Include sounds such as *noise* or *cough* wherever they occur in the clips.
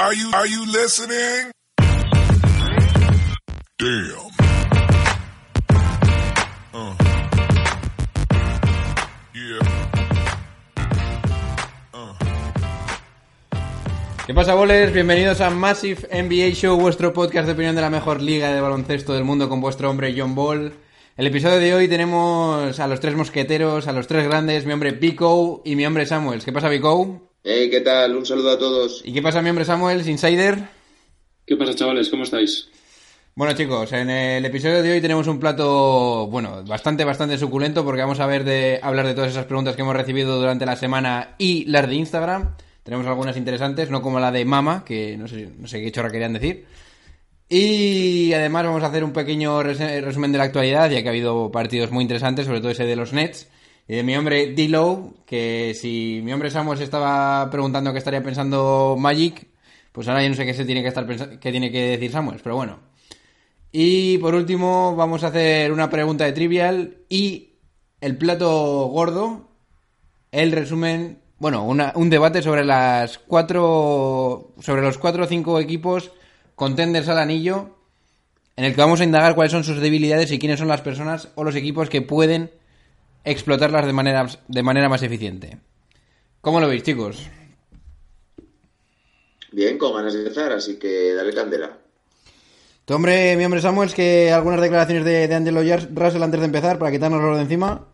Are you, are you listening? Damn. Uh. Uh. ¿Qué pasa, bolers? Bienvenidos a Massive NBA Show, vuestro podcast de opinión de la mejor liga de baloncesto del mundo con vuestro hombre John Ball. El episodio de hoy tenemos a los tres mosqueteros, a los tres grandes, mi hombre Pico y mi hombre Samuels. ¿Qué pasa, Pico? Hey, ¿qué tal? Un saludo a todos. ¿Y qué pasa, mi hombre Samuels, Insider? ¿Qué pasa, chavales? ¿Cómo estáis? Bueno, chicos, en el episodio de hoy tenemos un plato, bueno, bastante, bastante suculento porque vamos a ver de hablar de todas esas preguntas que hemos recibido durante la semana y las de Instagram. Tenemos algunas interesantes, no como la de Mama, que no sé, no sé qué chorra querían decir. Y además vamos a hacer un pequeño res- resumen de la actualidad, ya que ha habido partidos muy interesantes, sobre todo ese de los Nets. Y de mi hombre D-Low, que si mi hombre Samuel se estaba preguntando qué estaría pensando Magic, pues ahora yo no sé qué se tiene que estar qué tiene que decir Samuel, pero bueno. Y por último vamos a hacer una pregunta de trivial y el plato gordo, el resumen, bueno, un debate sobre las cuatro, sobre los cuatro o cinco equipos contenders al anillo, en el que vamos a indagar cuáles son sus debilidades y quiénes son las personas o los equipos que pueden explotarlas de manera, de manera más eficiente. ¿Cómo lo veis, chicos? Bien, con ganas de empezar, así que dale candela. Tu hombre, mi hombre Samuels, que algunas declaraciones de, de Angelo Russell antes de empezar para quitarnos de encima.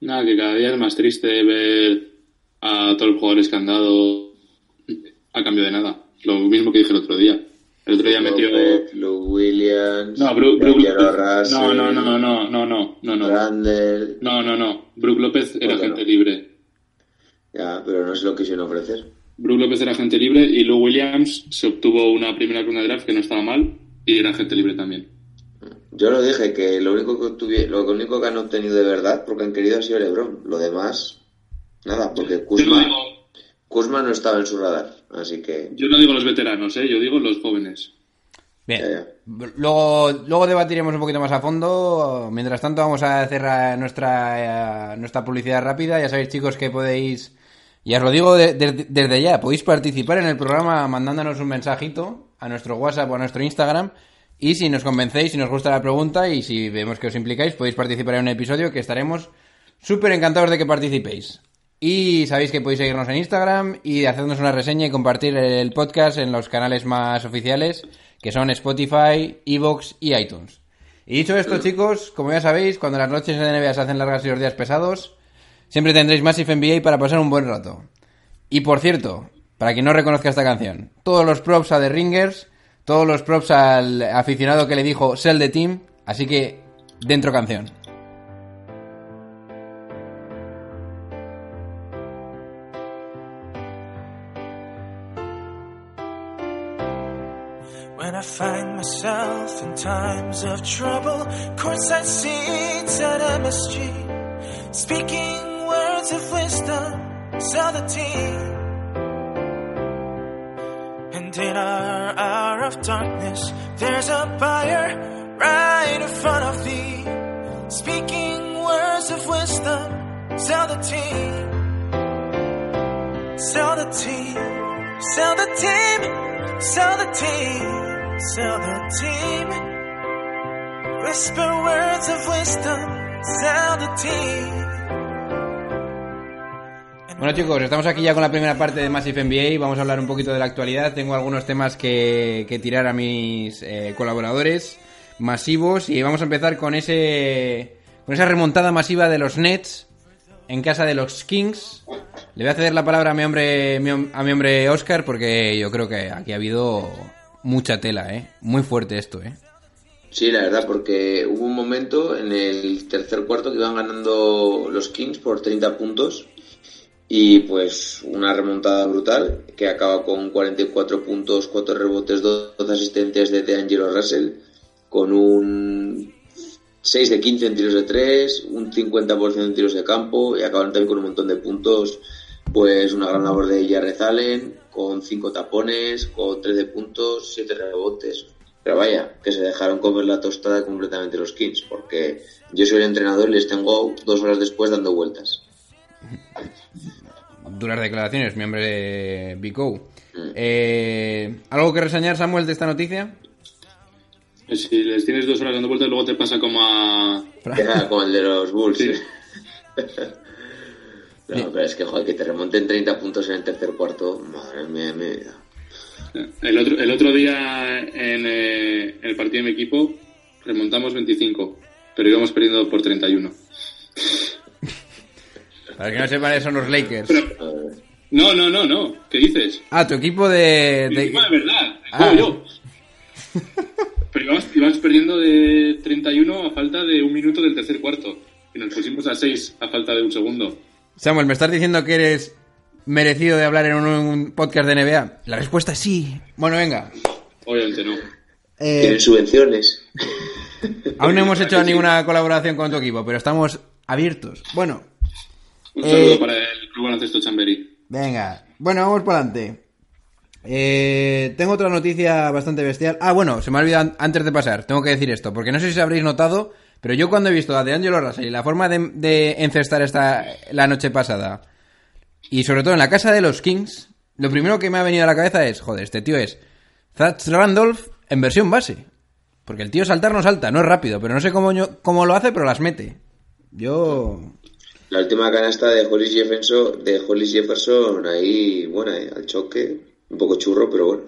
Nada, que cada día es más triste ver a todos los jugadores que han dado a cambio de nada. Lo mismo que dije el otro día. El otro día metió... Lou Williams, No, Brook, López. No, no, no, no, no, no, no, no. Randall. No, no, no. Brook López era ¿Por qué gente no? libre. Ya, pero no se lo quisieron ofrecer. Brook López era gente libre y Lou Williams se obtuvo una primera ronda de draft que no estaba mal y era gente libre también. Yo lo dije, que lo único que obtuvi- lo único que han obtenido de verdad, porque han querido ha sido LeBron. Lo demás, nada, porque Kuzma, Kuzma no estaba en su radar. Así que, yo no digo los veteranos, ¿eh? yo digo los jóvenes. Bien. Ya, ya. Luego, luego debatiremos un poquito más a fondo. Mientras tanto, vamos a hacer eh, nuestra, eh, nuestra publicidad rápida. Ya sabéis, chicos, que podéis. Ya os lo digo de- de- desde ya, podéis participar en el programa mandándonos un mensajito a nuestro WhatsApp o a nuestro Instagram. Y si nos convencéis, si nos gusta la pregunta y si vemos que os implicáis, podéis participar en un episodio que estaremos súper encantados de que participéis. Y sabéis que podéis seguirnos en Instagram y hacernos una reseña y compartir el podcast en los canales más oficiales, que son Spotify, Evox y iTunes. Y dicho esto, *clears throat* chicos, como ya sabéis, cuando las noches de NBA se hacen largas y los días pesados, siempre tendréis Massive NBA para pasar un buen rato. Y por cierto, para quien no reconozca esta canción, todos los props a The Ringers, todos los props al aficionado que le dijo Sell the Team, así que dentro canción. Find myself in times of trouble, courtside seats at MSG, speaking words of wisdom, sell the team. And in our hour of darkness, there's a buyer right in front of thee, speaking words of wisdom, sell the team. Sell the team, sell the team, sell the team, sell team. Whisper words of wisdom, sell the team. Bueno chicos, estamos aquí ya con la primera parte de Massive NBA, vamos a hablar un poquito de la actualidad, tengo algunos temas que, que tirar a mis eh, colaboradores masivos y vamos a empezar con ese con esa remontada masiva de los Nets en casa de los Kings. Le voy a ceder la palabra a mi hombre a mi hombre Oscar porque yo creo que aquí ha habido mucha tela, eh, muy fuerte esto, eh. Sí, la verdad, porque hubo un momento en el tercer cuarto que iban ganando los Kings por 30 puntos y pues una remontada brutal que acaba con 44 puntos, 4 rebotes, 12 asistencias de DeAngelo Russell con un 6 de 15 en tiros de 3, un 50% en tiros de campo y acabaron también con un montón de puntos, pues una gran labor de Jarrett Allen con 5 tapones, con 13 puntos, 7 rebotes. Pero vaya, que se dejaron comer la tostada completamente los Kings, porque yo soy el entrenador y les tengo dos horas después dando vueltas. duras declaraciones, mi hombre Bico. Eh, ¿Algo que reseñar, Samuel, de esta noticia? Si les tienes dos horas dando vueltas, luego te pasa como a. *laughs* Era como el de los Bulls. Sí. *laughs* no, pero es que, joder, que te remonten 30 puntos en el tercer cuarto, madre mía, mi vida. El otro, el otro día en, eh, en el partido de mi equipo remontamos 25, pero íbamos perdiendo por 31. Para que no sepan, son los Lakers. Pero- no, no, no, no. ¿Qué dices? Ah, tu equipo de... Mi de- equipo de verdad. Ah. yo. Pero íbamos, íbamos perdiendo de 31 a falta de un minuto del tercer cuarto. Y nos pusimos a 6 a falta de un segundo. Samuel, ¿me estás diciendo que eres merecido de hablar en un, un podcast de NBA? La respuesta es sí. Bueno, venga. Obviamente no. Eh, Tienen subvenciones. aún no hemos *laughs* hecho ninguna colaboración con tu equipo, pero estamos abiertos. Bueno, Un saludo Eh, para el Club Baloncesto Chamberí. venga. Bueno, vamos para adelante. Eh, tengo otra noticia bastante bestial. Ah, bueno, se me ha olvidado an- antes de pasar. Tengo que decir esto, porque no sé si habréis notado, pero yo cuando he visto a DeAngelo Russell y la forma de, de encestar esta la noche pasada, y sobre todo en la casa de los Kings, lo primero que me ha venido a la cabeza es, joder, este tío es Zach Randolph en versión base. Porque el tío saltar no salta, no es rápido, pero no sé cómo, yo- cómo lo hace, pero las mete. Yo... La última canasta de Hollis Jefferson, de Hollis Jefferson ahí, buena, eh, al choque, un poco churro, pero bueno.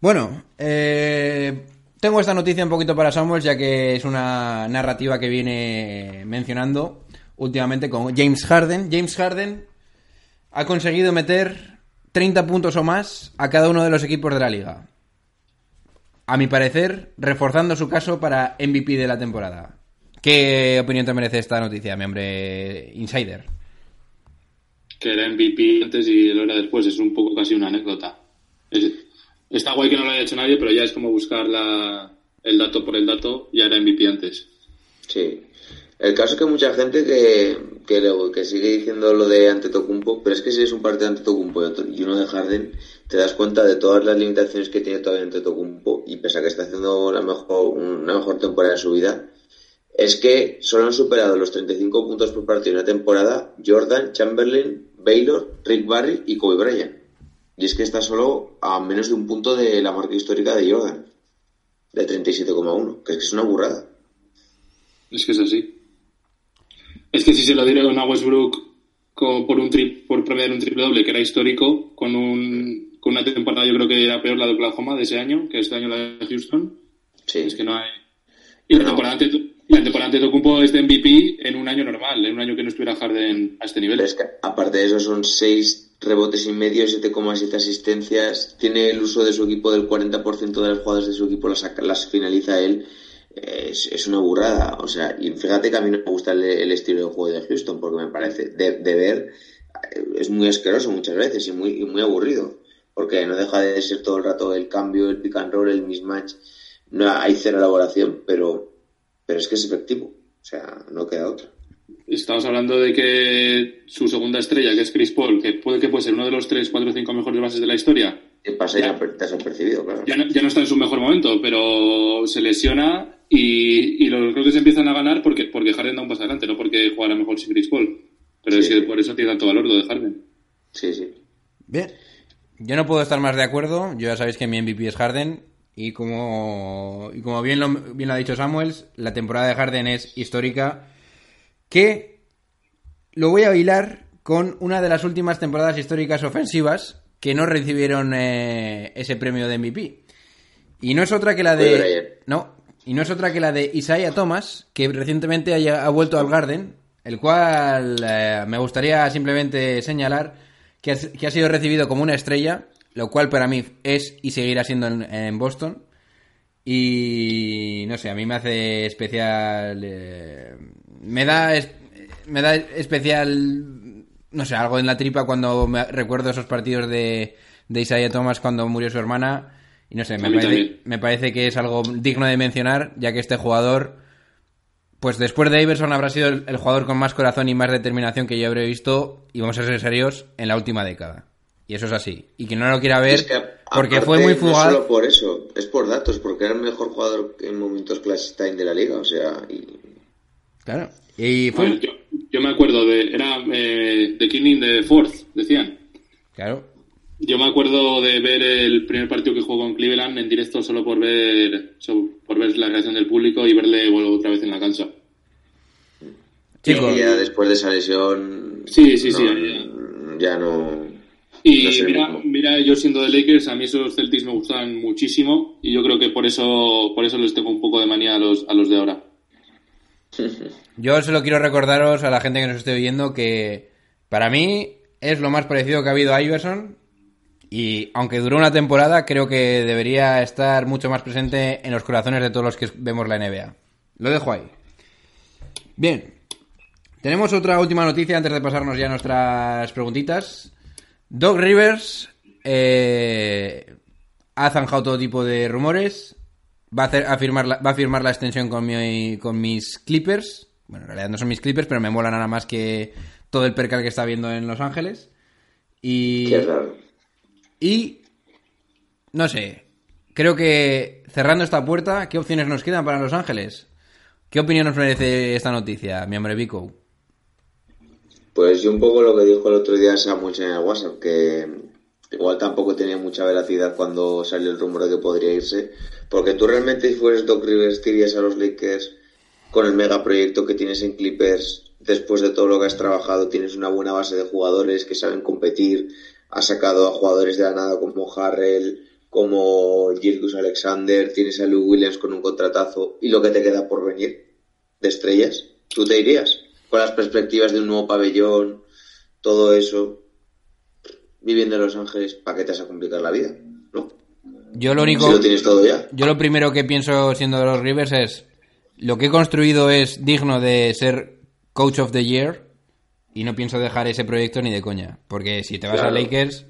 Bueno, eh, tengo esta noticia un poquito para Samuel, ya que es una narrativa que viene mencionando últimamente con James Harden. James Harden ha conseguido meter 30 puntos o más a cada uno de los equipos de la liga. A mi parecer, reforzando su caso para MVP de la temporada. ¿Qué opinión te merece esta noticia, mi hombre insider? Que era MVP antes y lo era después. Es un poco casi una anécdota. Está guay que no lo haya hecho nadie, pero ya es como buscar la, el dato por el dato. Ya era MVP antes. Sí. El caso es que mucha gente que, que, que sigue diciendo lo de Antetokounmpo, pero es que si es un partido de Antetokounmpo y y uno de Harden, te das cuenta de todas las limitaciones que tiene todavía Antetokounmpo y pese a que está haciendo la mejor, una mejor temporada de su vida, es que solo han superado los 35 puntos por partido en una temporada Jordan, Chamberlain, Baylor, Rick Barry y Kobe Bryant. Y es que está solo a menos de un punto de la marca histórica de Jordan, de 37,1, que es una burrada. Es que es así. Es que si se lo dieron a Westbrook co- por un tri- por promediar un triple doble que era histórico, con un con una temporada yo creo que era peor la de Oklahoma de ese año, que este año la de Houston. Sí. Es que no hay. Y la No. temporada la temporada ante Tocumpo es de MVP en un año normal, en un año que no estuviera Harden a este nivel. Aparte de eso son 6 rebotes y medio, 7,7 asistencias. Tiene el uso de su equipo del 40% de las jugadas de su equipo las, las finaliza él. Es, una burrada. O sea, y fíjate que a mí no me gusta el, estilo de juego de Houston porque me parece de, ver eh, es muy asqueroso muchas veces y muy, muy aburrido. Porque no deja de ser todo el rato el cambio, el pick and roll, el mismatch. No hay cero elaboración, pero, pero es que es efectivo. O sea, no queda otra. Estamos hablando de que su segunda estrella, que es Chris Paul, que puede que puede ser uno de los 3, 4, 5 mejores bases de la historia, Que pasa ya desapercibido, claro. ya no, ya no está en su mejor momento, pero se lesiona y, y los creo que se empiezan a ganar porque, porque Harden da un paso adelante, no porque jugara mejor sin Chris Paul. Pero es Sí. que por eso tiene tanto valor lo de Harden. Sí, sí. Bien. Yo no puedo estar más de acuerdo. Yo ya sabéis que mi MVP es Harden. Y como, y como bien, lo, bien lo ha dicho Samuels, la temporada de Harden es histórica. Que lo voy a hilar con una de las últimas temporadas históricas ofensivas que no recibieron eh, ese premio de MVP. Y no es otra que la de. No. Y no es otra que la de Isaiah Thomas, que recientemente haya- ha vuelto al Garden, el cual eh, me gustaría simplemente señalar que ha, que ha sido recibido como una estrella, lo cual para mí es y seguirá siendo en, en Boston. Y no sé, a mí me hace especial. eh, me da. es- me da especial. No sé, algo en la tripa cuando me recuerdo esos partidos de, de Isaiah Thomas cuando murió su hermana. Y no sé, me parece, me parece que es algo digno de mencionar, ya que este jugador. Pues después de Iverson habrá sido el, el jugador con más corazón y más determinación que yo habré visto, y vamos a ser serios, en la última década. Y eso es así. Y quien no lo quiera ver, Es que, porque aparte, fue muy No fugaz. solo por eso, es por datos, porque era el mejor jugador en momentos class time de la liga, o sea, y Claro. Y fue. Bueno, yo, Yo me acuerdo de. Era eh, The Killing de Fourth, decían. Claro. Yo me acuerdo de ver el primer partido que jugó con Cleveland en directo solo por ver so- por ver la reacción del público y verle otra vez en la cancha. Chicos, Y ya después de esa lesión. Sí, sí, sí, no, Ya no. Y mira, mira, yo siendo de Lakers, a mí esos Celtics me gustan muchísimo y yo creo que por eso por eso les tengo un poco de manía a los, a los de ahora. *laughs* yo solo quiero recordaros a la gente que nos esté oyendo que para mí es lo más parecido que ha habido a Iverson y aunque duró una temporada, creo que debería estar mucho más presente en los corazones de todos los que vemos la NBA. Lo dejo ahí. Bien. Tenemos otra última noticia antes de pasarnos ya a nuestras preguntitas. Doc Rivers eh, ha zanjado todo tipo de rumores. Va a, hacer, a firmar la, va a firmar la extensión con, mi, con mis Clippers. Bueno, en realidad no son mis Clippers, pero me mola nada más que todo el percal que está viendo en Los Ángeles. Y, Qué raro. y no sé, creo que cerrando esta puerta, ¿qué opciones nos quedan para Los Ángeles? ¿Qué opinión nos merece esta noticia, mi hombre Vico? Pues yo un poco lo que dijo el otro día Samuel en el WhatsApp, que igual tampoco tenía mucha veracidad cuando salió el rumor de que podría irse, porque tú realmente si fueres Doc Rivers te irías a los Lakers con el megaproyecto que tienes en Clippers, después de todo lo que has trabajado, tienes una buena base de jugadores que saben competir, has sacado a jugadores de la nada como Harrell, como Gilgus Alexander, tienes a Lou Williams con un contratazo y lo que te queda por venir de estrellas, tú te irías con las perspectivas de un nuevo pabellón, todo eso, viviendo en Los Ángeles, ¿para qué te vas a complicar la vida? ¿No? Yo lo único... Si lo tienes todo ya. Yo lo primero que pienso siendo de los Rivers es lo que he construido es digno de ser coach of the year y no pienso dejar ese proyecto ni de coña, porque si te vas Claro. a Lakers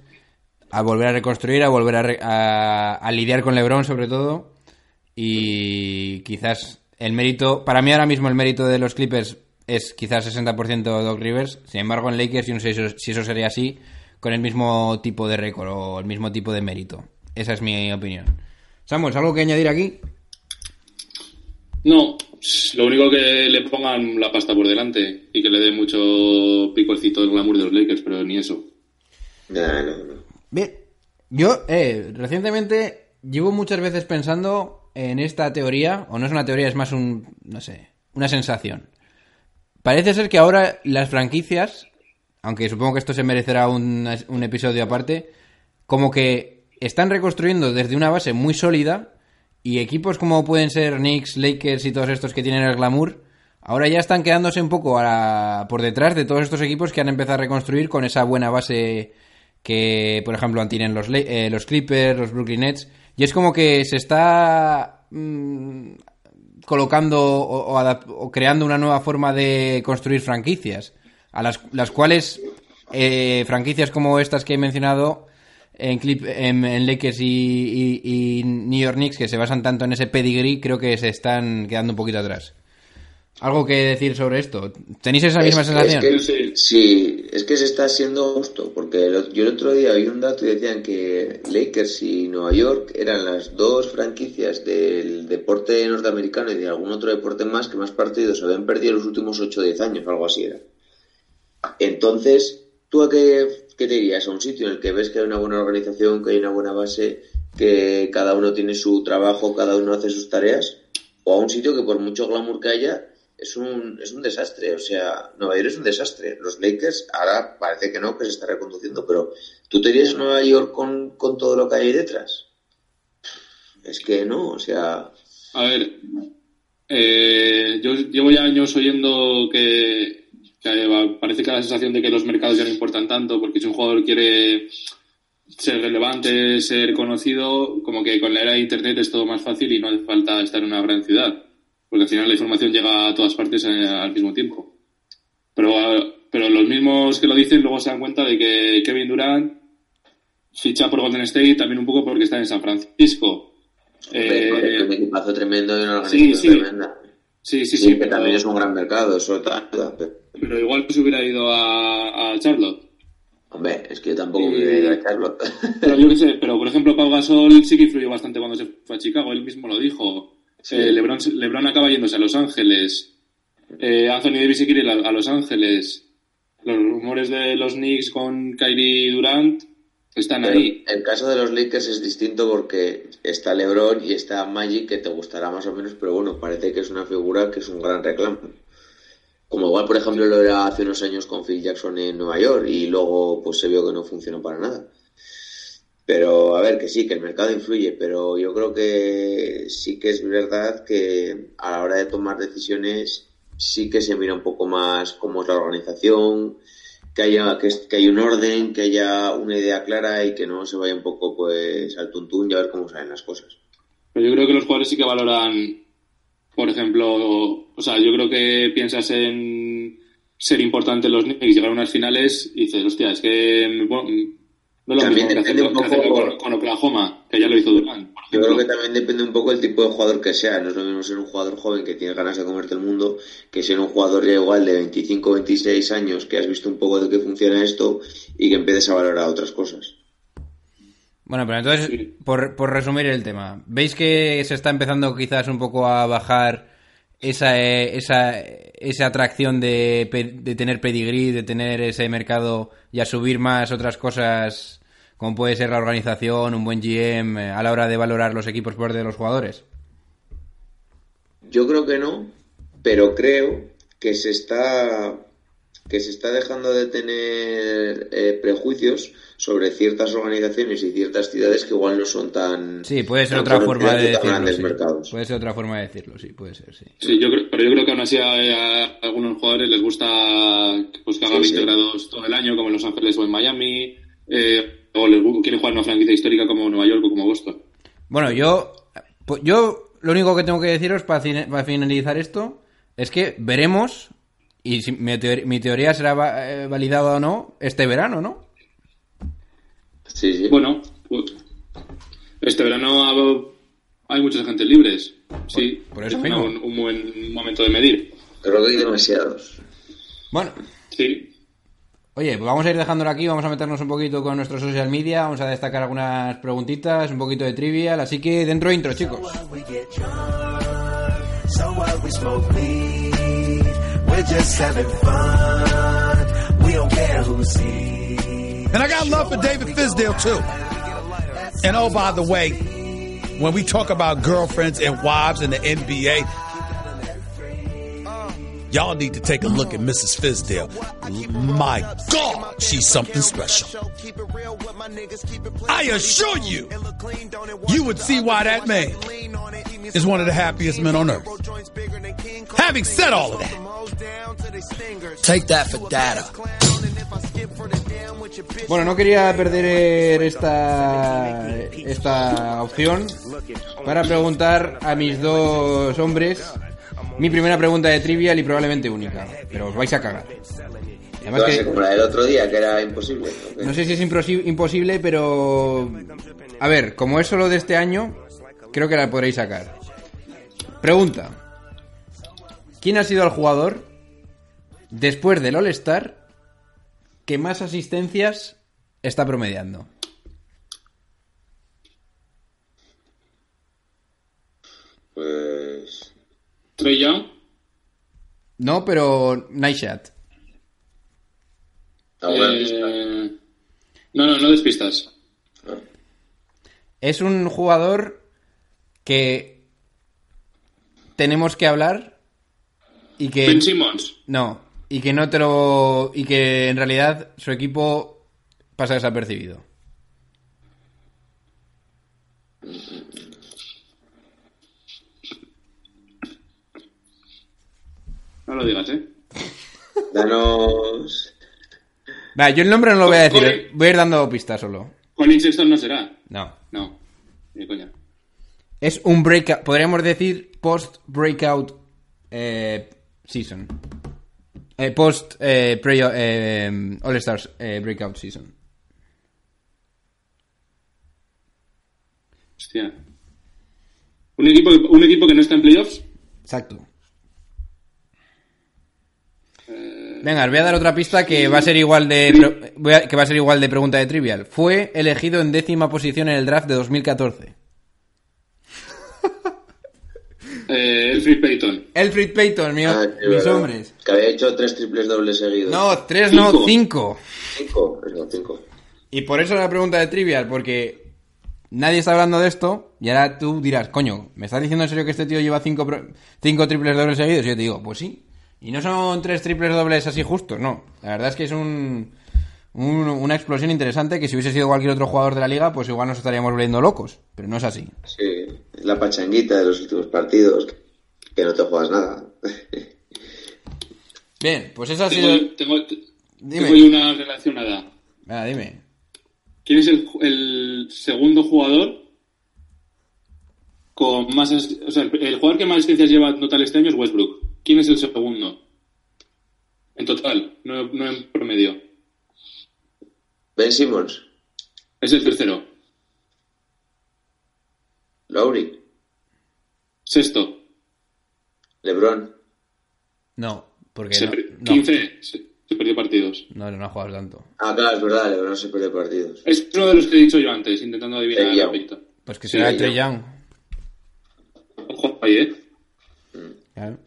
a volver a reconstruir, a volver a, re- a- a lidiar con LeBron sobre todo y quizás el mérito, para mí ahora mismo el mérito de los Clippers es quizás 60% Doc Rivers, sin embargo en Lakers yo no sé si eso, sería así con el mismo tipo de récord o el mismo tipo de mérito. Esa es mi opinión. Samuel, ¿algo que añadir aquí? No, lo único que le pongan la pasta por delante y que le dé mucho picorcito el glamour de los Lakers, pero ni eso. No, no, no. Bien, yo eh, recientemente llevo muchas veces pensando en esta teoría, o no es una teoría, es más un, no sé, una sensación. Parece ser que ahora las franquicias, aunque supongo que esto se merecerá un, episodio aparte, como que están reconstruyendo desde una base muy sólida y equipos como pueden ser Knicks, Lakers y todos estos que tienen el glamour, ahora ya están quedándose un poco a por detrás de todos estos equipos que han empezado a reconstruir con esa buena base que, por ejemplo, tienen los, eh, los Clippers, los Brooklyn Nets. Y es como que se está mm, colocando o, o o creando una nueva forma de construir franquicias, a las, las cuales eh, franquicias como estas que he mencionado en, Clip, en, en y, y- y New York Knicks, que se basan tanto en ese pedigree, creo que se están quedando un poquito atrás. ¿Algo que decir sobre esto? ¿Tenéis esa misma Es- sensación? Es que, sí, es que se está haciendo justo, porque el- yo el otro día vi un dato y decían que Lakers y Nueva York eran las dos franquicias del deporte norteamericano y de algún otro deporte más que más partidos habían perdido en los últimos 8 o 10 años, algo así era. Entonces, ¿tú a qué, qué te dirías? ¿A un sitio en el que ves que hay una buena organización, que hay una buena base, que cada uno tiene su trabajo, cada uno hace sus tareas? ¿O a un sitio que por mucho glamour que haya, es un, es un desastre? O sea, Nueva York es un desastre. Los Lakers, ahora parece que no, que se está reconduciendo, pero ¿tú te irías Nueva York con, con todo lo que hay detrás? Es que no, o sea... A ver, eh, yo llevo ya años oyendo que, parece que la sensación de que los mercados ya no importan tanto, porque si un jugador quiere ser relevante, ser conocido, como que con la era de Internet es todo más fácil y no hace falta estar en una gran ciudad, porque al final la información llega a todas partes eh, al mismo tiempo. Pero, eh, pero los mismos que lo dicen luego se dan cuenta de que Kevin Durant ficha por Golden State también un poco porque está en San Francisco. hombre, Eh, es un equipazo tremendo y una organización sí, sí. tremenda. Sí, sí, Sí, sí, que pero, también es un gran mercado, eso tal, pero- igual se hubiera ido a, a Charlotte. Hombre, es que yo tampoco me voy a ir a Charlotte. Pero yo qué sé, pero por ejemplo Pau Gasol sí que influyó bastante cuando se fue a Chicago, él mismo lo dijo. Sí. Eh, Lebron, Lebron acaba yéndose a Los Ángeles. Eh, Anthony Davis se quiere ir a, a Los Ángeles. Los rumores de los Knicks con Kyrie Durant están Pero ahí. el caso de los Lakers es distinto porque está LeBron y está Magic, que te gustará más o menos, pero bueno, parece que es una figura que es un gran reclamo. Como igual, por ejemplo, lo era hace unos años con Phil Jackson en Nueva York y luego pues se vio que no funcionó para nada. Pero a ver, que sí, que el mercado influye, pero yo creo que sí que es verdad que a la hora de tomar decisiones sí que se mira un poco más cómo es la organización, que haya que, que haya un orden, que haya una idea clara y que no se vaya un poco pues al tuntún y a ver cómo salen las cosas. Pero yo creo que los jugadores sí que valoran, por ejemplo, o sea, yo creo que piensas en ser importante en los Knicks, llegar a unas finales y dices, hostia, es que no lo También mismo depende hacerlo, un poco- con, con Oklahoma, que ya lo hizo Durant, por Yo creo que también depende un poco del tipo de jugador que sea. No es lo mismo ser un jugador joven que tiene ganas de comerte el mundo que ser un jugador ya igual de 25 26 años que has visto un poco de qué funciona esto y que empieces a valorar otras cosas. Bueno, pero entonces, Sí. por, por resumir el tema, ¿veis que se está empezando quizás un poco a bajar esa, eh, esa, esa atracción de, de tener pedigrí, de tener ese mercado y a subir más otras cosas como puede ser la organización, un buen GM, a la hora de valorar los equipos por de los jugadores? Yo creo que no, pero creo que se está que se está dejando de tener eh, prejuicios sobre ciertas organizaciones y ciertas ciudades que igual no son tan Sí, puede ser otra forma de decirlo. grandes sí. mercados. Puede ser otra forma de decirlo, sí, puede ser, sí. Sí, yo creo, pero yo creo que aún así a, a algunos jugadores les gusta pues, que haga Sí, 20 sí. grados todo el año, como en Los Ángeles o en Miami, eh, o les quieren jugar en una franquicia histórica como Nueva York o como Boston. Bueno, yo, pues yo lo único que tengo que deciros para finalizar esto es que veremos, y si mi, teor- mi teoría será va- eh, validada o no, este verano, ¿no? Sí, sí. Bueno, pues, este verano ha- hay muchas agentes libres. Sí, Por- por eso es un, un buen momento de medir. Hay demasiados. Bueno, Sí, oye, pues vamos a ir dejándolo aquí, vamos a meternos un poquito con nuestro social media, vamos a destacar algunas preguntitas, un poquito de trivial, así que dentro intro, chicos. we get drunk, so We're just having fun. We don't care who sees. And I got love for David Fisdale too. And oh, by the way, when we talk about girlfriends and wives in the NBA, y'all need to take a look at Mrs. Fizdale. My God, she's something special. I assure you, you would see why that man is one of the happiest men on earth. Having said all of that, Take that for data. Bueno, no quería perder eh, esta, esta opción para preguntar a mis dos hombres mi primera pregunta de trivial y probablemente única, pero os vais a cagar. Además que como la del otro día, que era imposible. no sé si es imposi- imposible, pero a ver, como es solo de este año, creo que la podréis sacar. Pregunta: ¿Quién ha sido el jugador después del All Star que más asistencias está promediando? Trey Young, No, pero nice shot. ah, bueno, eh, no, no, no despistas. Es un jugador que tenemos que hablar y que Ben Simmons, no y que no te lo y que en realidad su equipo pasa desapercibido. No lo digas, ¿eh? danos. Va, yo el nombre no lo voy a decir, Oye. voy a ir dando pistas solo. Colin Sexton no será. No. No, ni coña. Es un breakout, podríamos decir post breakout eh, season. Eh, post eh, pre- eh, All Stars eh, breakout season. Hostia. ¿Un equipo, ¿Un equipo que no está en playoffs? Exacto. Venga, os voy a dar otra pista que va a ser igual de pre- voy a- que va a ser igual de pregunta de trivial. Fue elegido en décima posición en el draft de 2014. *laughs* Eh, Elfrid Payton. Elfrid Payton, mío, Ah, sí, mis verdad. hombres. Que había hecho tres triples dobles seguidos. No, tres no, Cinco. cinco. Cinco. Cinco. Y por eso la pregunta de trivial, porque nadie está hablando de esto y ahora tú dirás, coño, ¿me estás diciendo en serio que este tío lleva cinco, cinco triples dobles seguidos? Y yo te digo, pues sí. Y no son tres triples dobles así justos, no. La verdad es que es un, un- una explosión interesante que si hubiese sido cualquier otro jugador de la liga, pues igual nos estaríamos volviendo locos. Pero no es así. Sí, es la pachanguita de los últimos partidos. Que no te juegas nada. *laughs* Bien, pues esa ha sido... Tengo, tengo, Dime. tengo una relacionada. Venga, dime. ¿Quién es el, el segundo jugador con más... O sea, el, el jugador que más asistencias lleva en total este año es Westbrook. ¿Quién es el segundo? En total, no, no en promedio. Ben Simmons. Es el tercero. Lowry. Sexto. LeBron. No, porque Se no, per- no, 15. Se, se perdió partidos. no, no ha jugado tanto. Ah, claro, es verdad, LeBron se pierde partidos. Es uno de los que he dicho yo antes, intentando adivinar Young. apellido. Pues que Sí, será ya. Trey Young. Ojo ahí, ¿eh? Claro.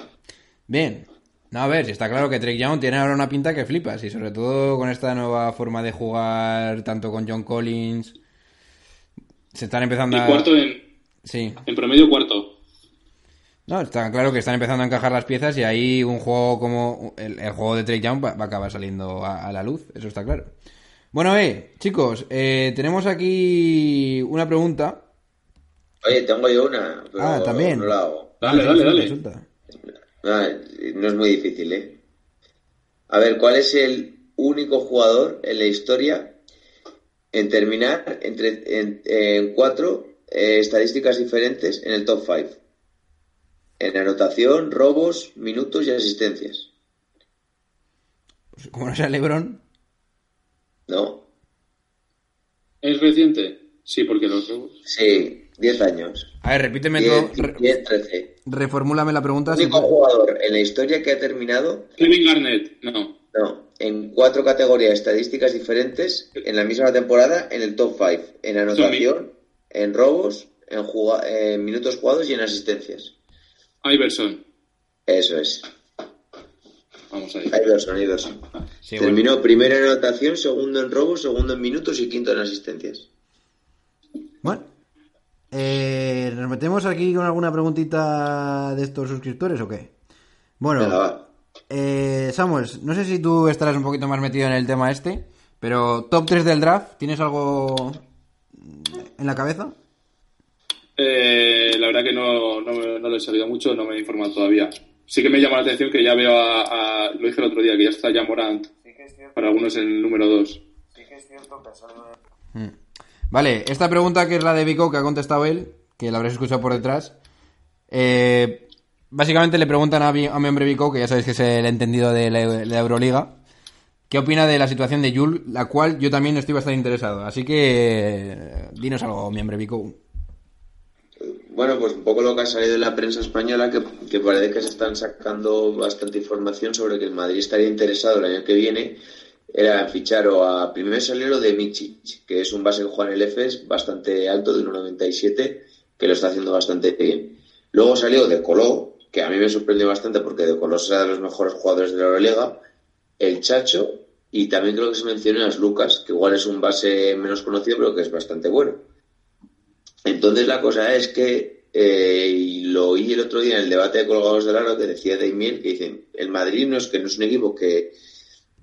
Bien. No, a ver, si está claro que Trey Young tiene ahora una pinta que flipas. Y sobre todo con esta nueva forma de jugar, tanto con John Collins. Se están empezando Y a. cuarto en, Sí. en promedio cuarto. No, está claro que están empezando a encajar las piezas y ahí un juego como el, el juego de Trey Young va, va a acabar saliendo a, a la luz. Eso está claro. Bueno, eh, chicos, eh, tenemos aquí una pregunta. Oye, tengo yo una. Pero Ah, también. No la hago. Dale, dale, dale. Ah, no es muy difícil, ¿eh? A ver, ¿cuál es el único jugador en la historia en terminar entre, en, en cuatro eh, estadísticas diferentes en el top 5? En anotación, robos, minutos y asistencias. Pues, como no sea LeBron. ¿No? ¿Es reciente? Sí, porque los Sí, 10 años. A ver, repíteme todo. 10, re- 10 13. reformúlame la pregunta. El si único jugador en la historia que ha terminado Kevin Garnett, no. No, en cuatro categorías estadísticas diferentes en la misma temporada en el top 5. En anotación, en robos, en, minutos jugados y en asistencias. Iverson. Eso es. Vamos ahí. Iverson, Iverson. Sí, bueno. Terminó primero en anotación, segundo en robos, segundo en minutos y quinto en asistencias. Eh, ¿nos metemos aquí con alguna preguntita de estos suscriptores o qué? Bueno, Venga, eh, Samuel, no sé si tú estarás un poquito más metido en el tema este, pero top 3 del draft, ¿tienes algo en la cabeza? Eh, la verdad que no, no, me- no lo he sabido mucho, no me he informado todavía. Sí que me llama la atención que ya veo a, a- lo dije el otro día, que ya está ya Morant, para algunos en el número 2. Vale, esta pregunta que es la de Vico, que ha contestado él, que la habréis escuchado por detrás. eh, básicamente le preguntan a, a mi hombre Vico, que ya sabéis que es el entendido de la, Euroliga, qué opina de la situación de Yul, la cual yo también estoy bastante interesado. Así que eh, dinos algo, mi hombre Vico. Bueno, pues un poco lo que ha salido en la prensa española, que, que parece que se están sacando bastante información sobre que el Madrid estaría interesado el año que viene, era fichar o a primero salió lo de Michic, que es un base que juega en el EFES bastante alto, de 1,97, que lo está haciendo bastante bien. Luego salió de Coló, que a mí me sorprendió bastante porque de Coló será de los mejores jugadores de la Euroliga, el Chacho, y también creo que se menciona a Lucas, que igual es un base menos conocido, pero que es bastante bueno. Entonces la cosa es que, eh, lo oí el otro día en el debate de colgados del aro que decía Damien, que dicen, el Madrid no es que no es un equipo que,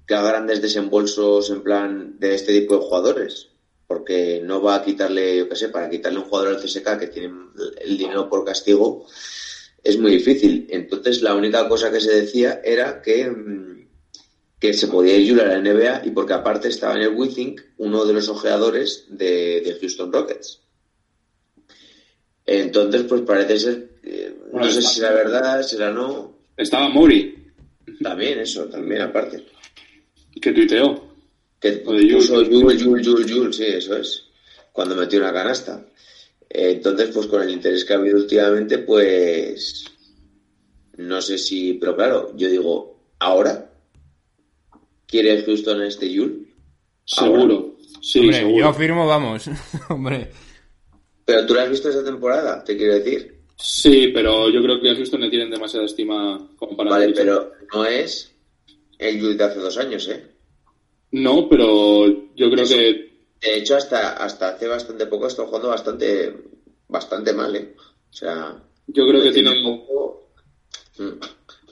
que haga grandes desembolsos en plan de este tipo de jugadores, porque no va a quitarle, yo qué sé, para quitarle un jugador al CSK que tiene el dinero por castigo, es muy difícil. Entonces la única cosa que se decía era que, mm, que se podía ir a la NBA y porque aparte estaba en el Withink uno de los ojeadores de, de Houston Rockets. Entonces, pues parece ser, eh, no sé está- si será verdad, será no, Estaba Mori, también eso, también aparte. Que tuiteó. Que puso Yul. Yul, Yul, Yul, Yul, sí, eso es, cuando metió una canasta. Entonces, pues con el interés que ha habido últimamente, pues no sé si, pero claro, yo digo, ahora quiere Houston a este Yul, Seguro. Sí, Hombre, seguro. yo firmo, vamos. *laughs* Hombre, pero tú lo has visto esta temporada, te quiero decir. Sí, pero yo creo que a Houston le tienen demasiada estima como para... Vale, pero no es el Jules de hace dos años, ¿eh? No, pero yo creo Eso. que De hecho, hasta, hasta hace bastante poco está jugando bastante, bastante mal, ¿eh? O sea, yo creo que tienen, poco- Mm.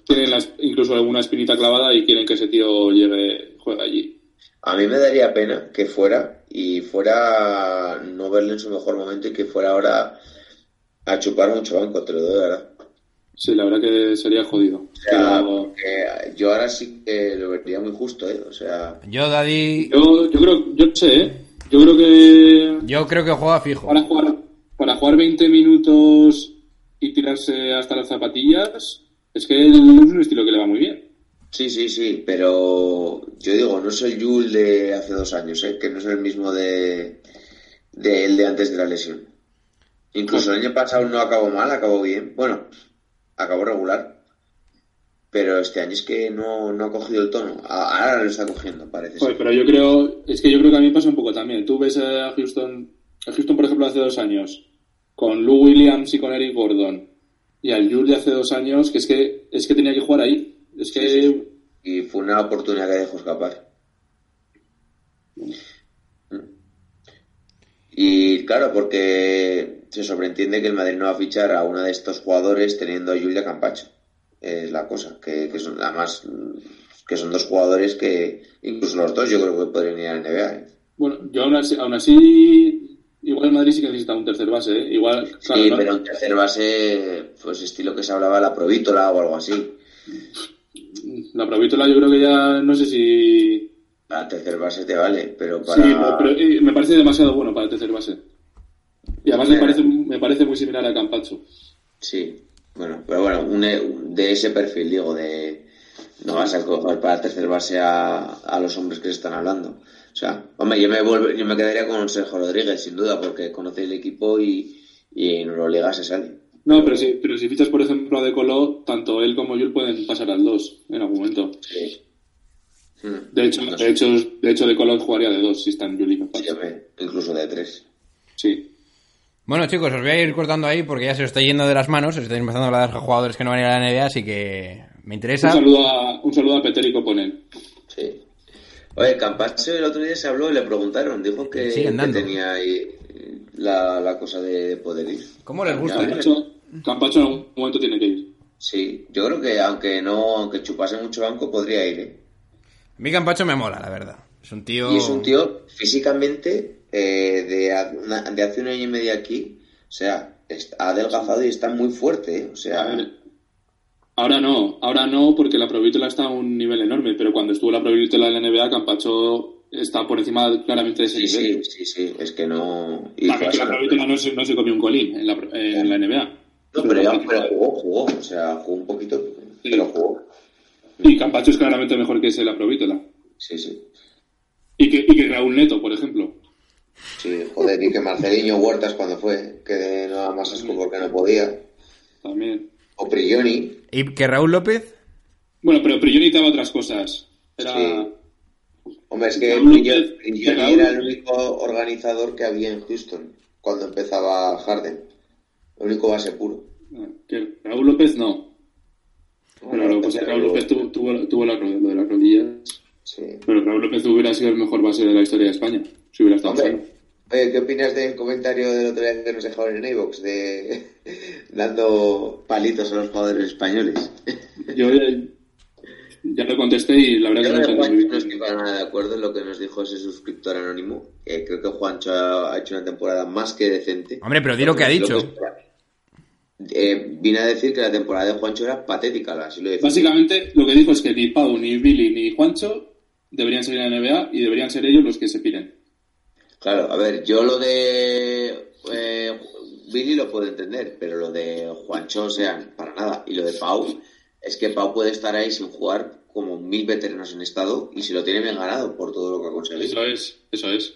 tienen las- incluso alguna espinita clavada y quieren que ese tío llegue, juegue allí. A mí me daría pena que fuera y fuera no verle en su mejor momento y que fuera ahora a chupar mucho banco, te lo doy, verdad. Sí, la verdad que sería jodido. O sea, Pero porque yo ahora sí que lo vería muy justo, ¿eh? O sea, Yo, Daddy, yo, yo creo, yo sé, ¿eh? Yo creo que yo creo que juega fijo. para jugar, para jugar 20 minutos y tirarse hasta las zapatillas, es que es un estilo que le va muy bien. sí, sí, sí, pero yo digo, no es el Yul de hace dos años, ¿eh? Que no es el mismo de, de el de antes de la lesión. Incluso el año pasado no acabó mal, acabó bien. Bueno, acabó regular. Pero este año es que no, no ha cogido el tono. Ahora lo está cogiendo, parece Joder, ser. pero yo creo, es que yo creo que a mí pasa un poco también. Tú ves a Houston, a Houston por ejemplo hace dos años, con Lou Williams y con Eric Gordon, y al Jules de hace dos años, que es que, es que tenía que jugar ahí. Es que, Sí, sí. Y fue una oportunidad que dejó escapar. Y claro, porque se sobreentiende que el Madrid no va a fichar a uno de estos jugadores teniendo a Julia Campacho. Es la cosa, que, que son además que son dos jugadores que incluso los dos yo creo que podrían ir a la NBA. ¿eh? bueno, yo aún así, aún así, igual el Madrid sí que necesita un tercer base, ¿eh? Igual, claro, sí, ¿no? pero en tercer base, pues estilo que se hablaba la provítola o algo así. la provítola yo creo que ya, no sé si... Para tercer base te vale, pero Sí, para... pero eh, me parece demasiado bueno para el tercer base. Y además me parece, me parece muy similar a Campacho. Sí, bueno, pero bueno, un, un- de ese perfil, digo, de no vas a coger para tercer base a, a los hombres que se están hablando. O sea, hombre, yo me vuelvo, yo me quedaría con Sergio Rodríguez, sin duda, porque conoce el equipo y, y en Euroliga se sale. No, pero si, pero si fichas, por ejemplo, a De Colo, tanto él como Yul pueden pasar al 2 en algún momento. Sí. Hmm. De hecho, No sé, de hecho, de hecho De Colo jugaría de 2 si están Yul y sí, incluso de tres. Sí. Bueno, chicos, os voy a ir cortando ahí porque ya se os está yendo de las manos. Os estáis empezando a hablar de jugadores que no van a ir a la NBA, así que me Un interesa. saludo a, un saludo a Peter y Coponel. Sí. Oye, Campacho el otro día se habló y le preguntaron, dijo que, que tenía ahí la, la cosa de poder ir. ¿Cómo les gusta? Campacho, Campacho en algún momento tiene que ir. Sí, yo creo que aunque no, aunque chupase mucho banco, podría ir, ¿eh? A mí Campacho me mola, la verdad. Es un tío... Y es un tío físicamente eh, de, de hace un año y medio aquí, o sea, ha adelgazado y está muy fuerte, ¿eh? o A sea, ahora no, ahora no, porque la provítola está a un nivel enorme, pero cuando estuvo la provítola en la NBA, Campacho está por encima claramente de ese sí, nivel. sí, sí, sí, es que no... y que la así. provítola no se, no se comió un colín en la, en la NBA. No, pero, ya- pero jugó, jugó, o sea, jugó un poquito, pero jugó. Y Campacho es claramente mejor que ese la provítola. Sí, sí. Y que, y que Raúl Neto, por ejemplo. Sí, joder, y que Marcelinho Huertas cuando fue, que no daba más asco porque no podía. También. O Prigioni, ¿Y que Raúl López? Bueno, pero Prigioni necesitaba otras cosas. Era... Sí. Hombre, es que Raúl Prigioni López- Prigioni Raúl- era el único organizador que había en Houston cuando empezaba Harden. El único base puro. que Raúl López no. Pero lo que pasa es que Raúl López tuvo, tuvo, tuvo la, lo de las rodillas. Sí. Pero Raúl López hubiera sido el mejor base de la historia de España. Si hubiera estado sano. Hombre, oye, ¿qué opinas del comentario del otro día que nos dejaron en iVoox de *laughs* dando palitos a los jugadores españoles? *laughs* Yo ya, ya lo contesté y la verdad Yo que no entendí muy Juancho bien. no estoy para nada de acuerdo en lo que nos dijo ese suscriptor anónimo. creo que Juancho ha ha hecho una temporada más que decente. Hombre, pero di lo que ha dicho. Eh, vine a decir que la temporada de Juancho era patética, así lo decía. Básicamente lo que dijo es que ni Pau, ni Billy, ni Juancho deberían seguir en la NBA y deberían ser ellos los que se piren. Claro, a ver, yo lo de eh, Billy lo puedo entender, pero lo de Juancho, o sea, para nada. Y lo de Pau, es que Pau puede estar ahí sin jugar como mil veteranos en estado y si lo tiene bien ganado por todo lo que ha conseguido. Eso es, eso es.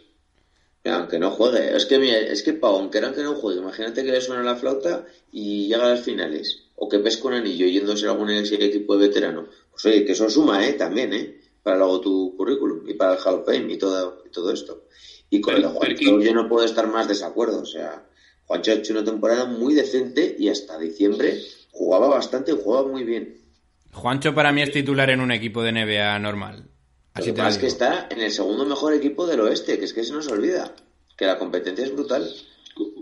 Aunque no juegue. Es que, mira, es que Pau, aunque no, que no juegue, imagínate que le suena la flauta y llega a las finales. O que pesca un anillo yéndose a algún equipo de veterano. Pues oye, que eso suma, ¿eh? También, ¿eh? Para luego tu currículum y para el Hall of Fame y todo, y todo esto. Y con Pero- de Juancho pero ¿quién- yo no puedo estar más desacuerdo. O sea, Juancho ha hecho una temporada muy decente y hasta diciembre jugaba bastante y jugaba muy bien. Juancho para mí es titular en un equipo de NBA normal. Así Lo te lo es que está en el segundo mejor equipo del oeste, que es que se nos olvida. Que la competencia es brutal.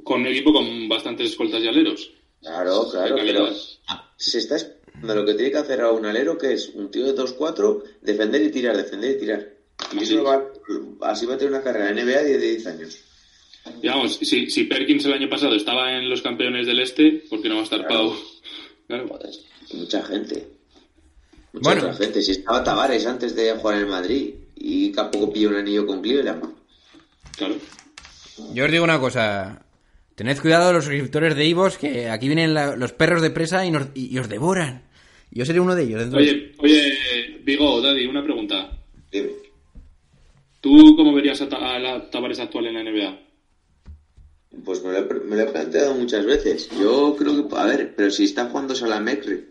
Con un equipo con bastantes escoltas y aleros. Claro, claro, pero se está esperando lo que tiene que hacer a un alero, que es un tío de 2-4, defender y tirar, defender y tirar. Y eso va, así va a tener una carrera en NBA de 10 años. Digamos, si, si Perkins el año pasado estaba en los campeones del este, ¿por qué no va a estar Claro. Pau? *laughs* Claro. Joder, mucha gente. Mucha Bueno. otra gente. Si estaba Tavares antes de jugar en el Madrid y tampoco pilló un anillo con Cleveland. claro. Yo os digo una cosa. Tened cuidado los suscriptores de Ivos, que aquí vienen la- los perros de presa y, nos- y- y os devoran. Yo seré uno de ellos. Oye, oye, Vigo, Daddy, una pregunta. Dime. ¿Tú cómo verías a, Ta- a la Tavares actual en la NBA? Pues me lo, he, me lo he planteado muchas veces. Yo creo que, a ver, pero si está jugando Salamecre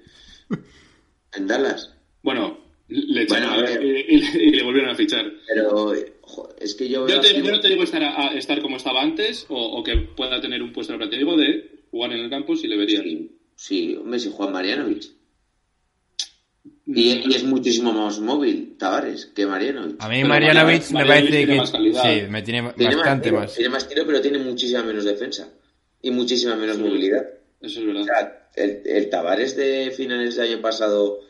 en Dallas. Bueno, le Bueno, a ver. y, le volvieron a fichar. Pero es que yo Yo, te- así- yo no te digo estar, a- a estar como estaba antes o, o que pueda tener un puesto en la plantilla. Digo de jugar en el campo si le verías. Sí, sí, hombre, si Juan Marianovic. Y, y es muchísimo más móvil, Tavares, que Marianovic. A mí Pero Marianovic me Marianovic parece tiene que... más. Sí, me tiene Tiene bastante tiro, más. Tiene más tiro, pero tiene muchísima menos defensa. Y muchísima menos Sí. movilidad. Eso es verdad. O sea, el, el Tavares de finales del año pasado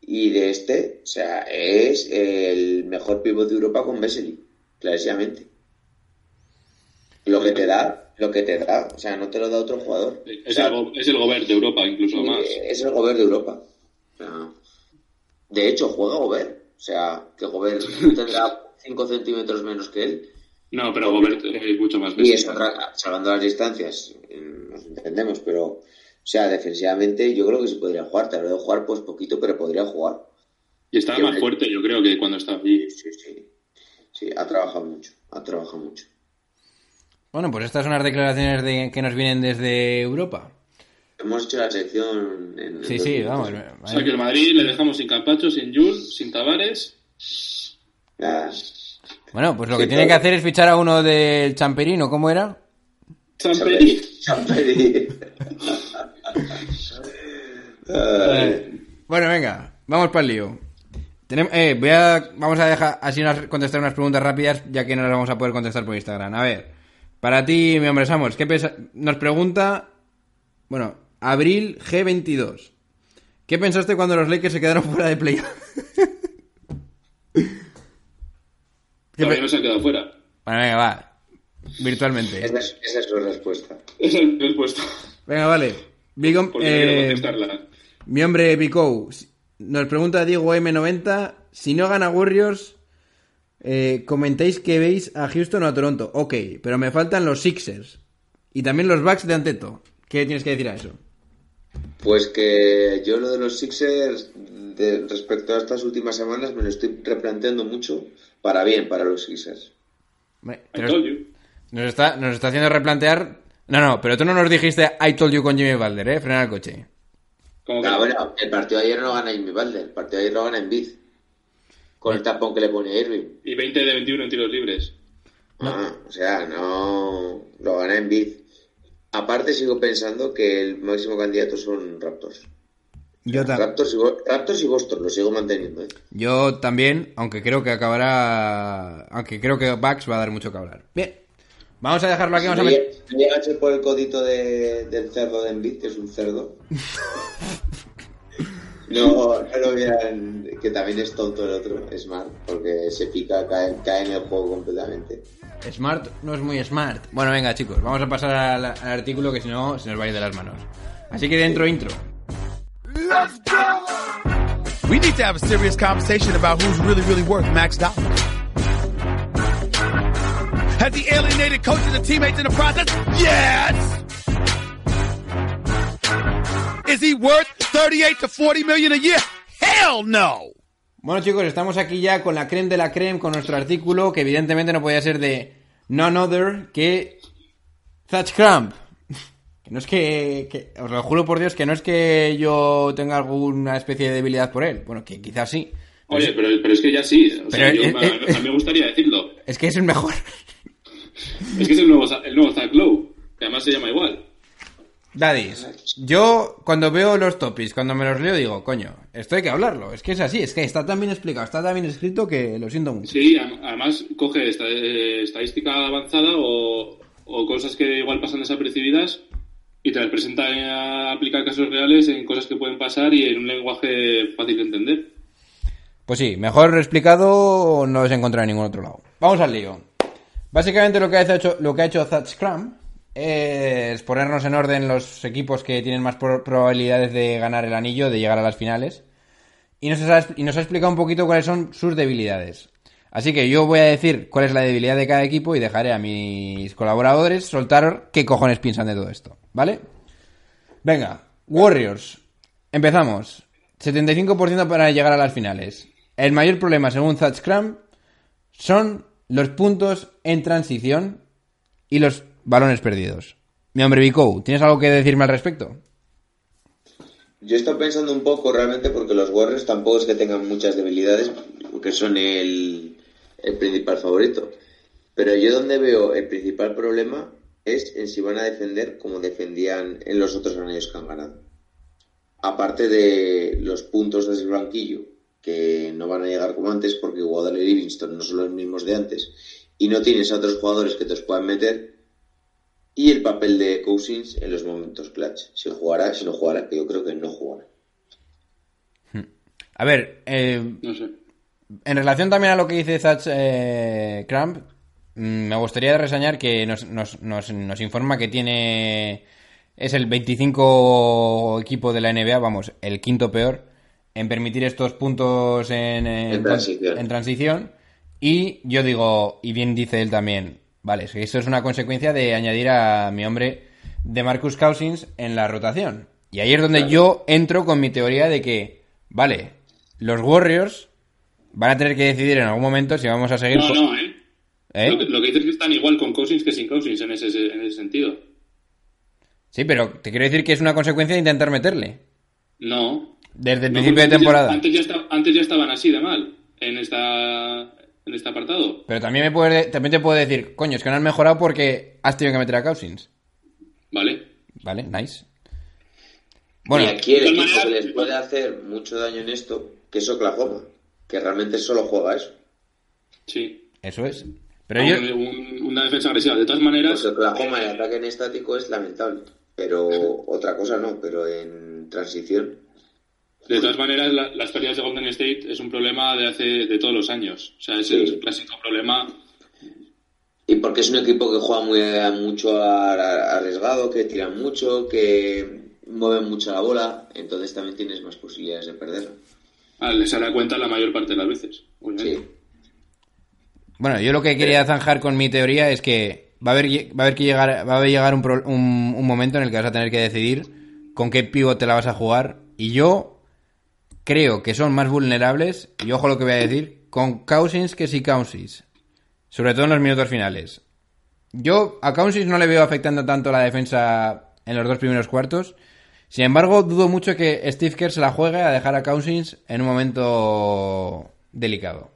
y de este, o sea, es el mejor pívot de Europa con Vesely, clarísimamente. Lo que te da, lo que te da, o sea, no te lo da otro jugador. O Es, sea, el, go- es el Gobert de Europa, incluso más. es el Gobert de Europa. O sea, de hecho, juega Gobert. O sea, que Gobert *laughs* tendrá 5 centímetros menos que él. No, pero Gobert es mucho más Y bestia. es otra, salvando las distancias, eh, nos entendemos, pero, o sea, defensivamente yo creo que se podría jugar. Tal vez jugar pues poquito, pero podría jugar. Y estaba más fuerte, yo creo, que cuando estaba allí. Sí, sí. Sí, ha trabajado mucho, ha trabajado mucho. Bueno, pues estas son las declaraciones de, que nos vienen desde Europa. Hemos hecho la sección en... Sí, sí, vamos. O sea que el Madrid le dejamos sin Campacho, sin Jules, sin Tavares. Bueno, pues lo que Sí, tiene que hacer es fichar a uno del Champerino, ¿cómo era? Champeri. Champeri. *laughs* Ay. Bueno, venga, vamos para el lío. Eh, voy a, vamos a dejar así unas- contestar unas preguntas rápidas, ya que no las vamos a poder contestar por Instagram. A ver, para ti, mi hombre Samos, ¿qué nos pregunta, bueno, Abril G22. ¿Qué pensaste cuando los Lakers se quedaron fuera de playoff? ¿Qué *laughs* Todavía no se ha quedado fuera. Bueno, venga, va. Virtualmente. Esa es, esa es su respuesta. Esa es la respuesta. Venga, vale. Big Om- Porque no quiero eh. Mi hombre Bicou nos pregunta Diego M90 si no gana Warriors eh, comentáis que veis a Houston o a Toronto. Ok, pero me faltan los Sixers y también los Bucks de Anteto. ¿Qué tienes que decir a eso? Pues que yo lo de los Sixers, de- respecto a estas últimas semanas, me lo estoy replanteando mucho para bien, para los Sixers. Me- I pero told you. nos, está, nos está haciendo replantear... No, no, pero tú no nos dijiste I told you con Jimmy Butler, ¿eh? Frena el coche. Como que- Ah, bueno, el partido de ayer no lo gana Jimmy Butler, el partido de ayer lo gana Embiid. Con el tapón que le pone Irving. Y 20 de 21 en tiros libres. Ah, o sea, no lo gana Embiid. Aparte sigo pensando que el máximo candidato son Raptors. Yo, ta- Raptors Raptors y Boston, lo sigo manteniendo. ¿eh? yo también, aunque creo que acabará... Aunque creo que Bucks va a dar mucho que hablar. Bien, vamos a dejarlo aquí. Vamos a meter... por el codito de- del cerdo de Embiid, que es un cerdo. *laughs* No, no lo vean, que también es tonto el otro, Smart, porque se pica, cae, cae en el juego completamente. Smart no es muy smart. Bueno, venga, chicos, vamos a pasar al, al artículo que si no se nos va a ir de las manos. Así que dentro intro. We need to have a serious conversation about who's really, really worth max dollar. Has he alienated coaches and teammates in the process? Yes! Is he worth 38 to 40 million a year? Hell no! Bueno, chicos, estamos aquí ya con la creme de la creme con nuestro artículo, que evidentemente no podía ser de none other que Thatch Cramp. Que no es que, que- Os lo juro por Dios que no es que yo tenga alguna especie de debilidad por él. Bueno, que quizás sí. Oye, pero, pero es que ya sí. O sea, yo- a mí me gustaría decirlo. Es que es el mejor. Es que es el nuevo, el nuevo Zach Lowe. que además se llama igual. Daddies, yo cuando veo los topics, cuando me los leo, digo, coño, esto hay que hablarlo. Es que es así, es que está tan bien explicado, está tan bien escrito que lo siento mucho. Sí, además coge esta- eh, estadística avanzada o, o cosas que igual pasan desapercibidas y te las presenta a aplicar casos reales en cosas que pueden pasar y en un lenguaje fácil de entender. Pues sí, mejor explicado no lo he encontrado en ningún otro lado. Vamos al lío. Básicamente lo que ha hecho, lo que ha hecho Scrum es ponernos en orden los equipos que tienen más pro- probabilidades de ganar el anillo, de llegar a las finales. Y nos, ha, y nos ha explicado un poquito cuáles son sus debilidades. Así que yo voy a decir cuál es la debilidad de cada equipo y dejaré a mis colaboradores soltar qué cojones piensan de todo esto. ¿Vale? Venga, Warriors. Empezamos. 75% para llegar a las finales. El mayor problema, según Zach Scrum, son los puntos en transición y los balones perdidos. Mi hombre Vico, ¿tienes algo que decirme al respecto? Yo estoy pensando un poco realmente porque los Warriors tampoco es que tengan muchas debilidades, porque son el, el principal favorito. Pero yo donde veo el principal problema es en si van a defender como defendían en los otros años que han ganado. Aparte de los puntos desde el banquillo, que no van a llegar como antes porque Waddle y Livingston no son los mismos de antes, y no tienes a otros jugadores que te puedan meter, y el papel de Cousins en los momentos clutch. Si jugará, si no jugará, que yo creo que no jugará. A ver, eh, No sé. en relación también a lo que dice Zach eh, Cramp, mm, me gustaría reseñar que nos, nos, nos, nos informa que tiene. Es el 25 equipo de la NBA, vamos, el quinto peor, en permitir estos puntos en, en- En transición. en transición. Y yo digo, y bien dice él también, vale, que esto es una consecuencia de añadir a mi hombre de Marcus Cousins en la rotación. Y ahí es donde Claro. yo entro con mi teoría de que, vale, los Warriors van a tener que decidir en algún momento si vamos a seguir... No, no, ¿eh? ¿Eh? Lo, que, lo que dices es que están igual con Cousins que sin Cousins en ese, en ese sentido. Sí, pero te quiero decir que es una consecuencia de intentar meterle. No. Desde el No, principio de antes ya- temporada. Antes ya, esta- antes ya estaban así de mal en, esta, en este apartado. Pero también, me puede, también te puedo decir, coño, es que no han mejorado porque has tenido que meter a Cousins. ¿Vale? Vale, nice. Bueno, y aquí el equipo que les puede hacer mucho daño en esto, que es Oklahoma, que realmente solo juega eso. Sí. eso es. Pero yo... un- una defensa agresiva. De todas maneras, Porque Oklahoma el ataque en estático es lamentable, pero *laughs* otra cosa no, pero en transición. De todas maneras la- las pérdidas de Golden State es un problema de hace de todos los años. O sea, es Sí. el clásico problema. Y porque es un equipo que juega muy mucho arriesgado, que tira mucho, que mueve mucho la bola, entonces también tienes más posibilidades de perderla. Ah, les hará cuenta la mayor parte de las veces. Sí. Bueno, yo lo que quería zanjar con mi teoría es que va a haber, va a haber que llegar, va a llegar un, pro- un, un momento en el que vas a tener que decidir con qué pívot te la vas a jugar. Y yo creo que son más vulnerables, y ojo lo que voy a decir, con Cousins que si Cousins. Sobre todo en los minutos finales. Yo a Cousins no le veo afectando tanto la defensa en los dos primeros cuartos. Sin embargo, dudo mucho que Steve Kerr se la juegue a dejar a Cousins en un momento delicado.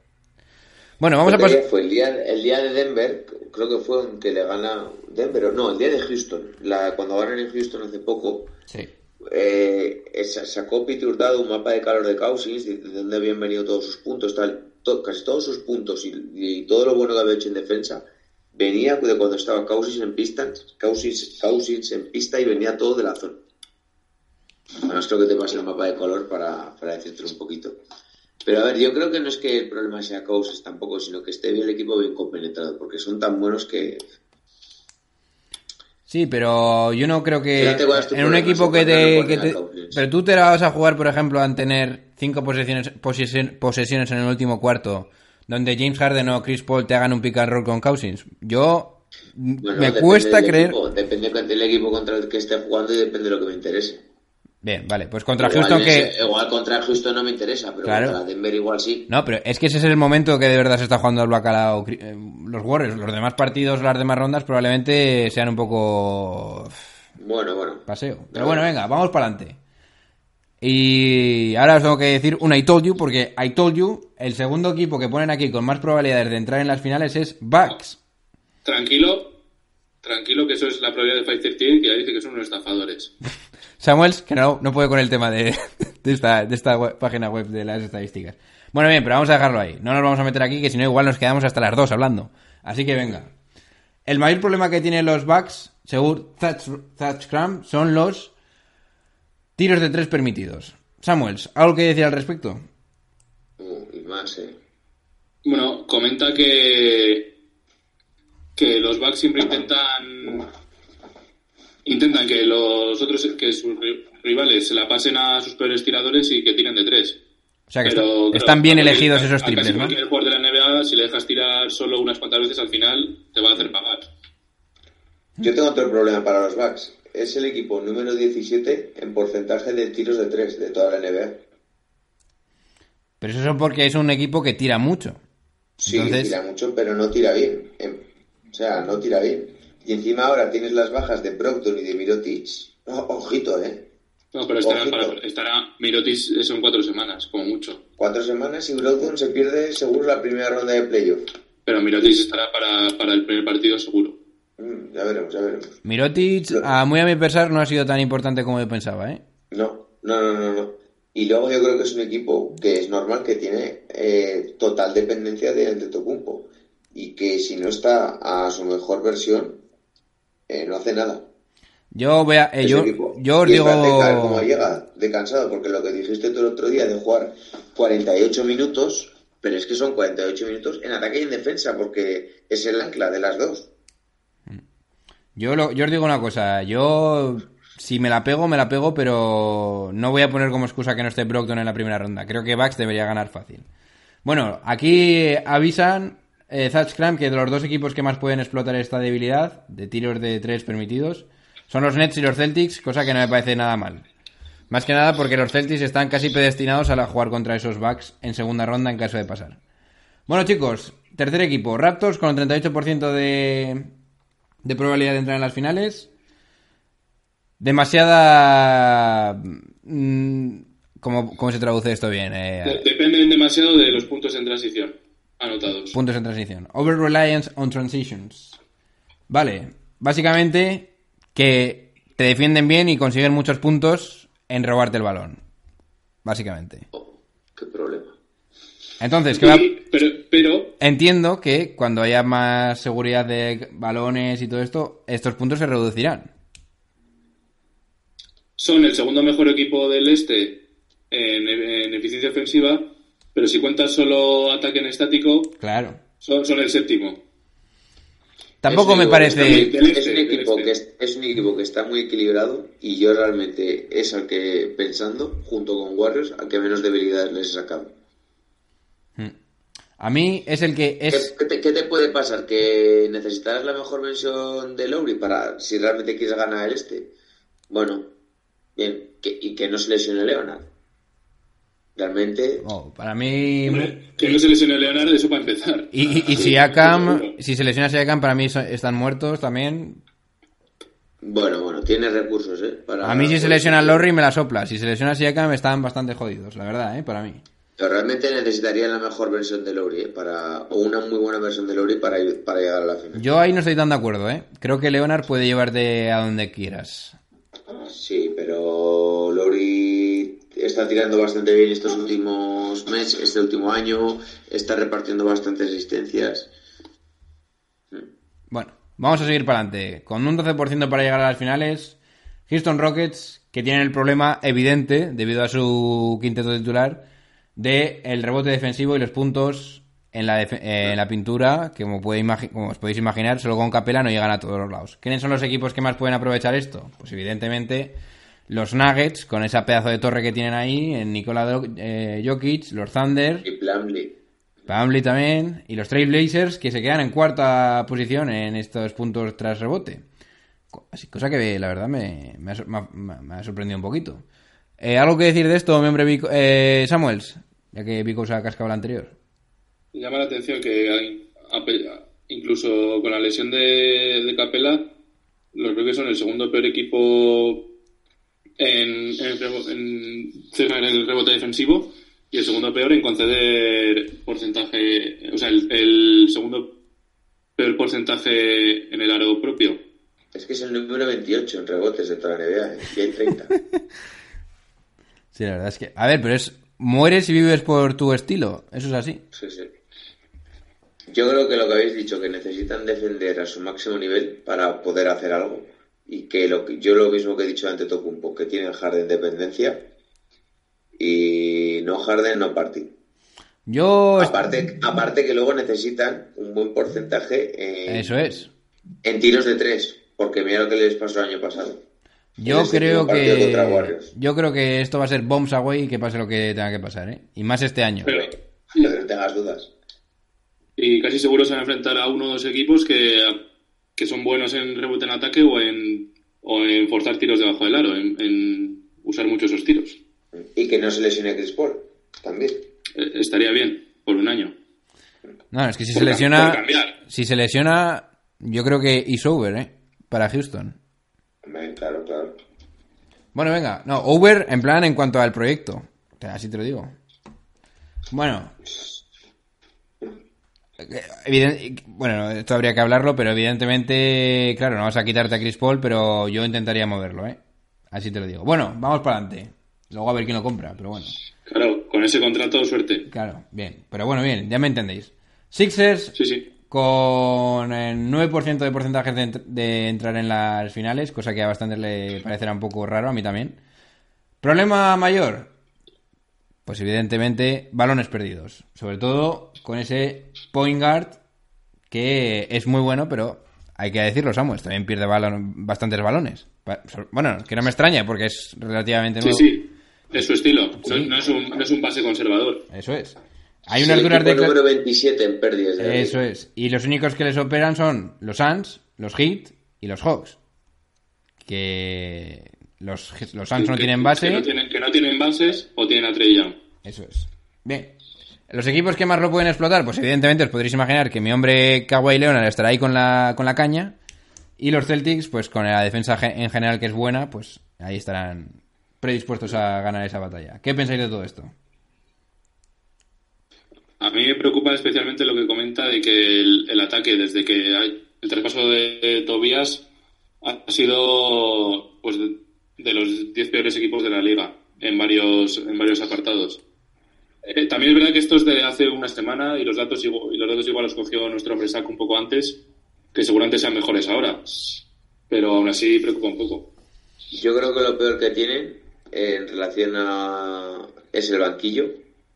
Bueno, vamos a ¿Qué pasar... fue el día, el día de Denver, creo que fue en que le gana Denver, o no, el día de Houston, la, cuando ganan en Houston hace poco, Sí. Eh, sacó Peter Hurtado un mapa de calor de Cousins, de, de dónde habían venido todos sus puntos, tal, casi todos sus puntos y, todo lo bueno que había hecho en defensa venía de cuando estaba Cousins en pista, Cousins, Cousins en pista y venía todo de la zona. Creo que te pasé el mapa de color para, para decirte un poquito. Pero a ver, yo creo que no es que el problema sea Cousins tampoco, sino que esté bien el equipo bien compenetrado, porque son tan buenos que Sí, pero yo no creo que en un equipo que te, que te-. Pero tú te la vas a jugar, por ejemplo, a tener cinco posesiones, posesiones en el último cuarto, donde James Harden o Chris Paul te hagan un pick and roll con Cousins. Yo Bueno, me cuesta creer... equipo, depende del equipo contra el que esté jugando y depende de lo que me interese. Bien, vale, pues contra igual, Houston que... ese- igual contra Houston no me interesa, pero Claro. contra Denver igual sí. No, pero es que ese es el momento que de verdad se está jugando el bacalao eh, los Warriors. Los demás partidos, las demás rondas probablemente sean un poco... Bueno, bueno. paseo. Pero bueno, venga, vamos para adelante. Y ahora os tengo que decir un I told you, porque I told you, el segundo equipo que ponen aquí con más probabilidades de entrar en las finales es Bucks. Tranquilo, tranquilo que eso es la probabilidad de 538 que ya dice que son unos estafadores. *laughs* Samuels, que no, no puede con el tema de, *laughs* esta, de esta página web de las estadísticas. Bueno, bien, pero vamos a dejarlo ahí. No nos vamos a meter aquí, que si no igual nos quedamos hasta las dos hablando. Así que venga. El mayor problema que tienen los Bucks, según Thatch, Thatch Cram, son los tiros de tres permitidos. Samuels, ¿algo que decir al respecto? Uh, y más, eh. Bueno, comenta que que los Bucks siempre intentan intentan que los otros que sus ri- rivales se la pasen a sus peores tiradores y que tiren de tres. O sea, que Pero, está- claro, están bien a elegidos esos a triples, casi ¿no? cualquier jugador de la NBA, si le dejas tirar solo unas cuantas veces, al final te va a hacer pagar. Yo tengo otro problema para los Bucks. Es el equipo número 17 en porcentaje de tiros de 3 de toda la NBA. Pero eso es porque es un equipo que tira mucho. Sí, Entonces- tira mucho, pero no tira bien. O sea, no tira bien. Y encima ahora tienes las bajas de Proctor y de Mirotic. Ojito, ¿eh? No, pero estará, para- estará Mirotis eso en cuatro semanas, como mucho. Cuatro semanas y Brogdon se pierde seguro la primera ronda de playoff. Pero Mirotis estará para, para el primer partido seguro. Mm, ya veremos, ya veremos. Mirotic, a muy a mi pesar, no ha sido tan importante como yo pensaba, ¿eh? No, no, no, no, no. Y luego yo creo que es un equipo que es normal que tiene eh, total dependencia de Antetokounmpo y que si no está a su mejor versión eh, no hace nada. Yo voy a... eh, yo, yo os digo... llega de cansado, porque lo que dijiste tú el otro día de jugar 48 minutos, pero es que son 48 minutos en ataque y en defensa, porque es el ancla de las dos. Yo, lo- yo os digo una cosa, yo si me la pego, me la pego, pero no voy a poner como excusa que no esté Brockton en la primera ronda. Creo que Bucks debería ganar fácil. Bueno, aquí avisan eh, Cram que de los dos equipos que más pueden explotar esta debilidad de tiros de tres permitidos son los Nets y los Celtics, cosa que no me parece nada mal. Más que nada porque los Celtics están casi predestinados a jugar contra esos Bucks en segunda ronda en caso de pasar. Bueno chicos, tercer equipo, Raptors con el 38% de, de probabilidad de entrar en las finales. Demasiada... mm, ¿Cómo, cómo se traduce esto bien? Eh, De- dependen demasiado de los puntos en transición anotados. puntos en transición. Over reliance on transitions. Vale, básicamente que te defienden bien y consiguen muchos puntos en robarte el balón. Básicamente. Oh, qué problema. Entonces, ¿qué va- pero, pero entiendo que cuando haya más seguridad de balones y todo esto, estos puntos se reducirán. son el segundo mejor equipo del este en, en eficiencia ofensiva, pero si cuentas solo ataque en estático, Claro. son, son el séptimo. Tampoco me parece... Es este, un, del equipo este. que es, es un equipo que está muy equilibrado y yo realmente es al que, pensando, junto con Warriors, al que menos debilidades les he sacado. A mí es el que ¿Qué, es... qué te, qué te puede pasar? ¿Que necesitarás la mejor versión de Lowry para si realmente quieres ganar el este? Bueno, bien, que, y que no se lesione Leonard. Realmente, oh, para mí... Hombre, que no se lesione Leonardo, eso para empezar. Y, y, y Siakam, si se lesiona Siakam, para mí están muertos también. bueno, bueno, tiene recursos, ¿eh? Para, A mí si se lesiona Lorry me la sopla. Si se lesiona Siakam están bastante jodidos, la verdad, ¿eh? Para mí. Pero realmente necesitaría la mejor versión de Lowry, ¿eh? Para, o una muy buena versión de Lowry para, ir- para llegar a la final. Yo ahí no estoy tan de acuerdo, ¿eh? Creo que Leonard puede llevarte a donde quieras. Sí, pero está tirando bastante bien estos últimos meses, este último año, está repartiendo bastantes asistencias. Bueno, vamos a seguir para adelante. Con un 12% para llegar a las finales, Houston Rockets, que tienen el problema evidente, debido a su quinteto titular, de el rebote defensivo y los puntos en la, eh, en la pintura, que como, puede como os podéis imaginar, solo con Capela no llegan a todos los lados. ¿Quiénes son los equipos que más pueden aprovechar esto? Pues evidentemente los Nuggets, con esa pedazo de torre que tienen ahí, en Nikola Do- eh, Jokic, los Thunder, Y Plumlee. Pamli también. Y los Trailblazers que se quedan en cuarta posición en estos puntos tras rebote. Así, cosa que la verdad me, me ha, sor- me ha- me ha sorprendido un poquito. Eh, ¿Algo que decir de esto, mi hombre Vico- eh, Samuels? Ya que Vico se ha cascado el anterior. Llama la atención que incluso con la lesión de, de Capela, los Rockets son el segundo peor equipo en, en en cerrar el rebote defensivo y el segundo peor en conceder porcentaje, o sea, el, el segundo peor porcentaje en el aro propio. Es que es el número 28 en rebotes de toda la NBA, ¿eh? y hay 30. *laughs* Sí, la verdad es que. A ver, pero es. Mueres y vives por tu estilo. Eso es así. Sí, sí. Yo creo que lo que habéis dicho, que necesitan defender a su máximo nivel para poder hacer algo. Y que, lo que yo lo mismo que he dicho ante Tocumpo, que tienen Harden dependencia y no Harden, no Party. Yo. Aparte, aparte que luego necesitan un buen porcentaje en, Eso es. en tiros de tres, porque mira lo que les pasó el año pasado. Yo creo que. Yo creo que esto va a ser bombs away y que pase lo que tenga que pasar, ¿eh? Y más este año. Pero, No tengas dudas. y casi seguro se van a enfrentar a uno o dos equipos que, que son buenos en rebote en ataque o en, o en forzar tiros debajo del aro, en, en usar mucho esos tiros. Y que no se lesione Chris Paul, también. Eh, estaría bien, por un año. No, es que si se Por lesiona. Si se lesiona, yo creo que is over, ¿eh? Para Houston. Claro, claro. Bueno, venga. No, over en plan en cuanto al proyecto. O sea, Así te lo digo. Bueno. Bueno, esto habría que hablarlo, pero evidentemente, claro, no vas a quitarte a Chris Paul, pero yo intentaría moverlo, ¿eh? Así te lo digo. Bueno, vamos para adelante. Luego a ver quién lo compra, pero bueno. Claro, con ese contrato, suerte. Claro, bien. Pero bueno, bien, ya me entendéis. Sixers Sí, sí. con el 9% de porcentaje de, de entrar en las finales, cosa que a bastantes le parecerá un poco raro, a mí también. ¿Problema mayor? Pues evidentemente balones perdidos. Sobre todo con ese point guard que es muy bueno, pero hay que decirlo, Samuel, también pierde balon- bastantes balones. Bueno, que no me extraña porque es relativamente Sí, nuevo. sí. Es su estilo. No, Sí. no es un, no es un base conservador. Eso es. Hay unas duras de... número 27 en pérdidas. de Eso es. Y los únicos que les operan son los Suns, los Heat y los Hawks. Que los, los Suns no Que- tienen Que base. no tienen, que no tienen bases o tienen a Trey Young. Eso es. Bien. Los equipos que más lo pueden explotar, pues evidentemente os podréis imaginar que mi hombre Kawhi Leonard estará ahí con la, con la caña. Y los Celtics, pues con la defensa en general que es buena, pues ahí estarán predispuestos a ganar esa batalla. ¿Qué pensáis de todo esto? A mí me preocupa especialmente lo que comenta de que el, el ataque, desde que hay el traspaso de, de Tobías, ha sido pues de, de los 10 peores equipos de la liga en varios, en varios apartados. Eh, también es verdad que esto es de hace una semana y los datos y los datos igual los cogió nuestro hombre un poco antes, que seguramente sean mejores ahora. Pero aún así preocupa un poco. Yo creo que lo peor que tienen en relación a es el banquillo,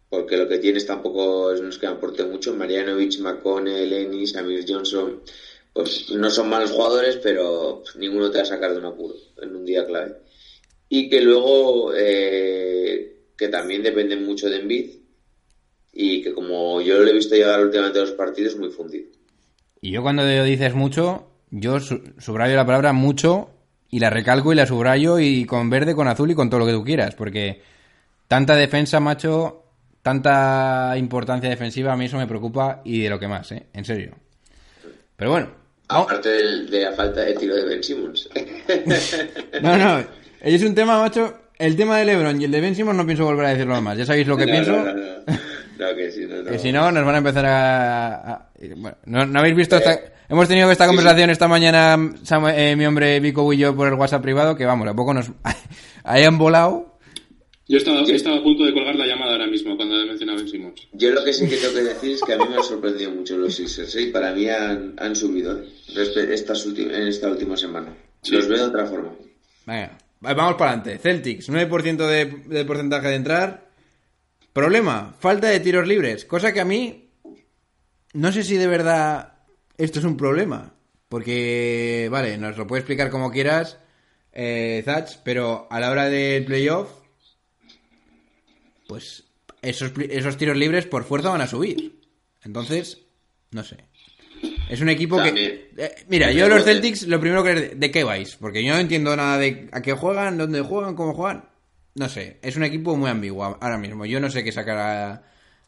porque lo que tienes tampoco es, no es que aporte mucho. Marianovic, McConnell, Ennis, Amir Johnson, pues no son malos jugadores, pero pues, ninguno te va a sacar de un apuro en un día clave. Y que luego, eh, que también dependen mucho de Embiid, y que como yo lo he visto llegar últimamente a los partidos, muy fundido. Y yo cuando dices mucho, yo su- subrayo la palabra mucho y la recalco y la subrayo y con verde, con azul y con todo lo que tú quieras, porque tanta defensa, macho, tanta importancia defensiva, a mí eso me preocupa y de lo que más, ¿eh? En serio. Pero bueno. Aparte del- de la falta de tiro de Ben Simmons. *laughs* No, no, es un tema, macho, el tema de LeBron y el de Ben Simmons no pienso volver a decirlo más. Ya sabéis lo que No, pienso. No, no, no. No, que si no, no. Que si no, nos van a empezar a... a- bueno, ¿no, no habéis visto esta... Hemos tenido esta conversación esta mañana, Samuel- eh, mi hombre Vico y yo, por el WhatsApp privado, que vamos, a poco nos *laughs* hayan volado. Yo estaba, estaba a punto de colgar la llamada ahora mismo cuando he mencionado Ben Simmons. Yo lo que sí que tengo que decir es que a mí me han sorprendido mucho los Sixers. ¿eh? Y para mí han, han subido ¿eh? Ulti- en esta última semana. Sí. Los veo de otra forma. Venga, vamos para adelante. Celtics, 9% de, de porcentaje de entrar. Problema, falta de tiros libres. Cosa que a mí, no sé si de verdad esto es un problema. Porque, vale, nos lo puede explicar como quieras, eh, Zach, pero a la hora del playoff, pues esos, esos tiros libres por fuerza van a subir. Entonces, no sé. Es un equipo También. que... eh, mira, yo los Celtics, lo primero que... ¿De qué vais? Porque yo no entiendo nada de a qué juegan, dónde juegan, cómo juegan. No sé, es un equipo muy ambiguo ahora mismo. Yo no sé qué sacar a,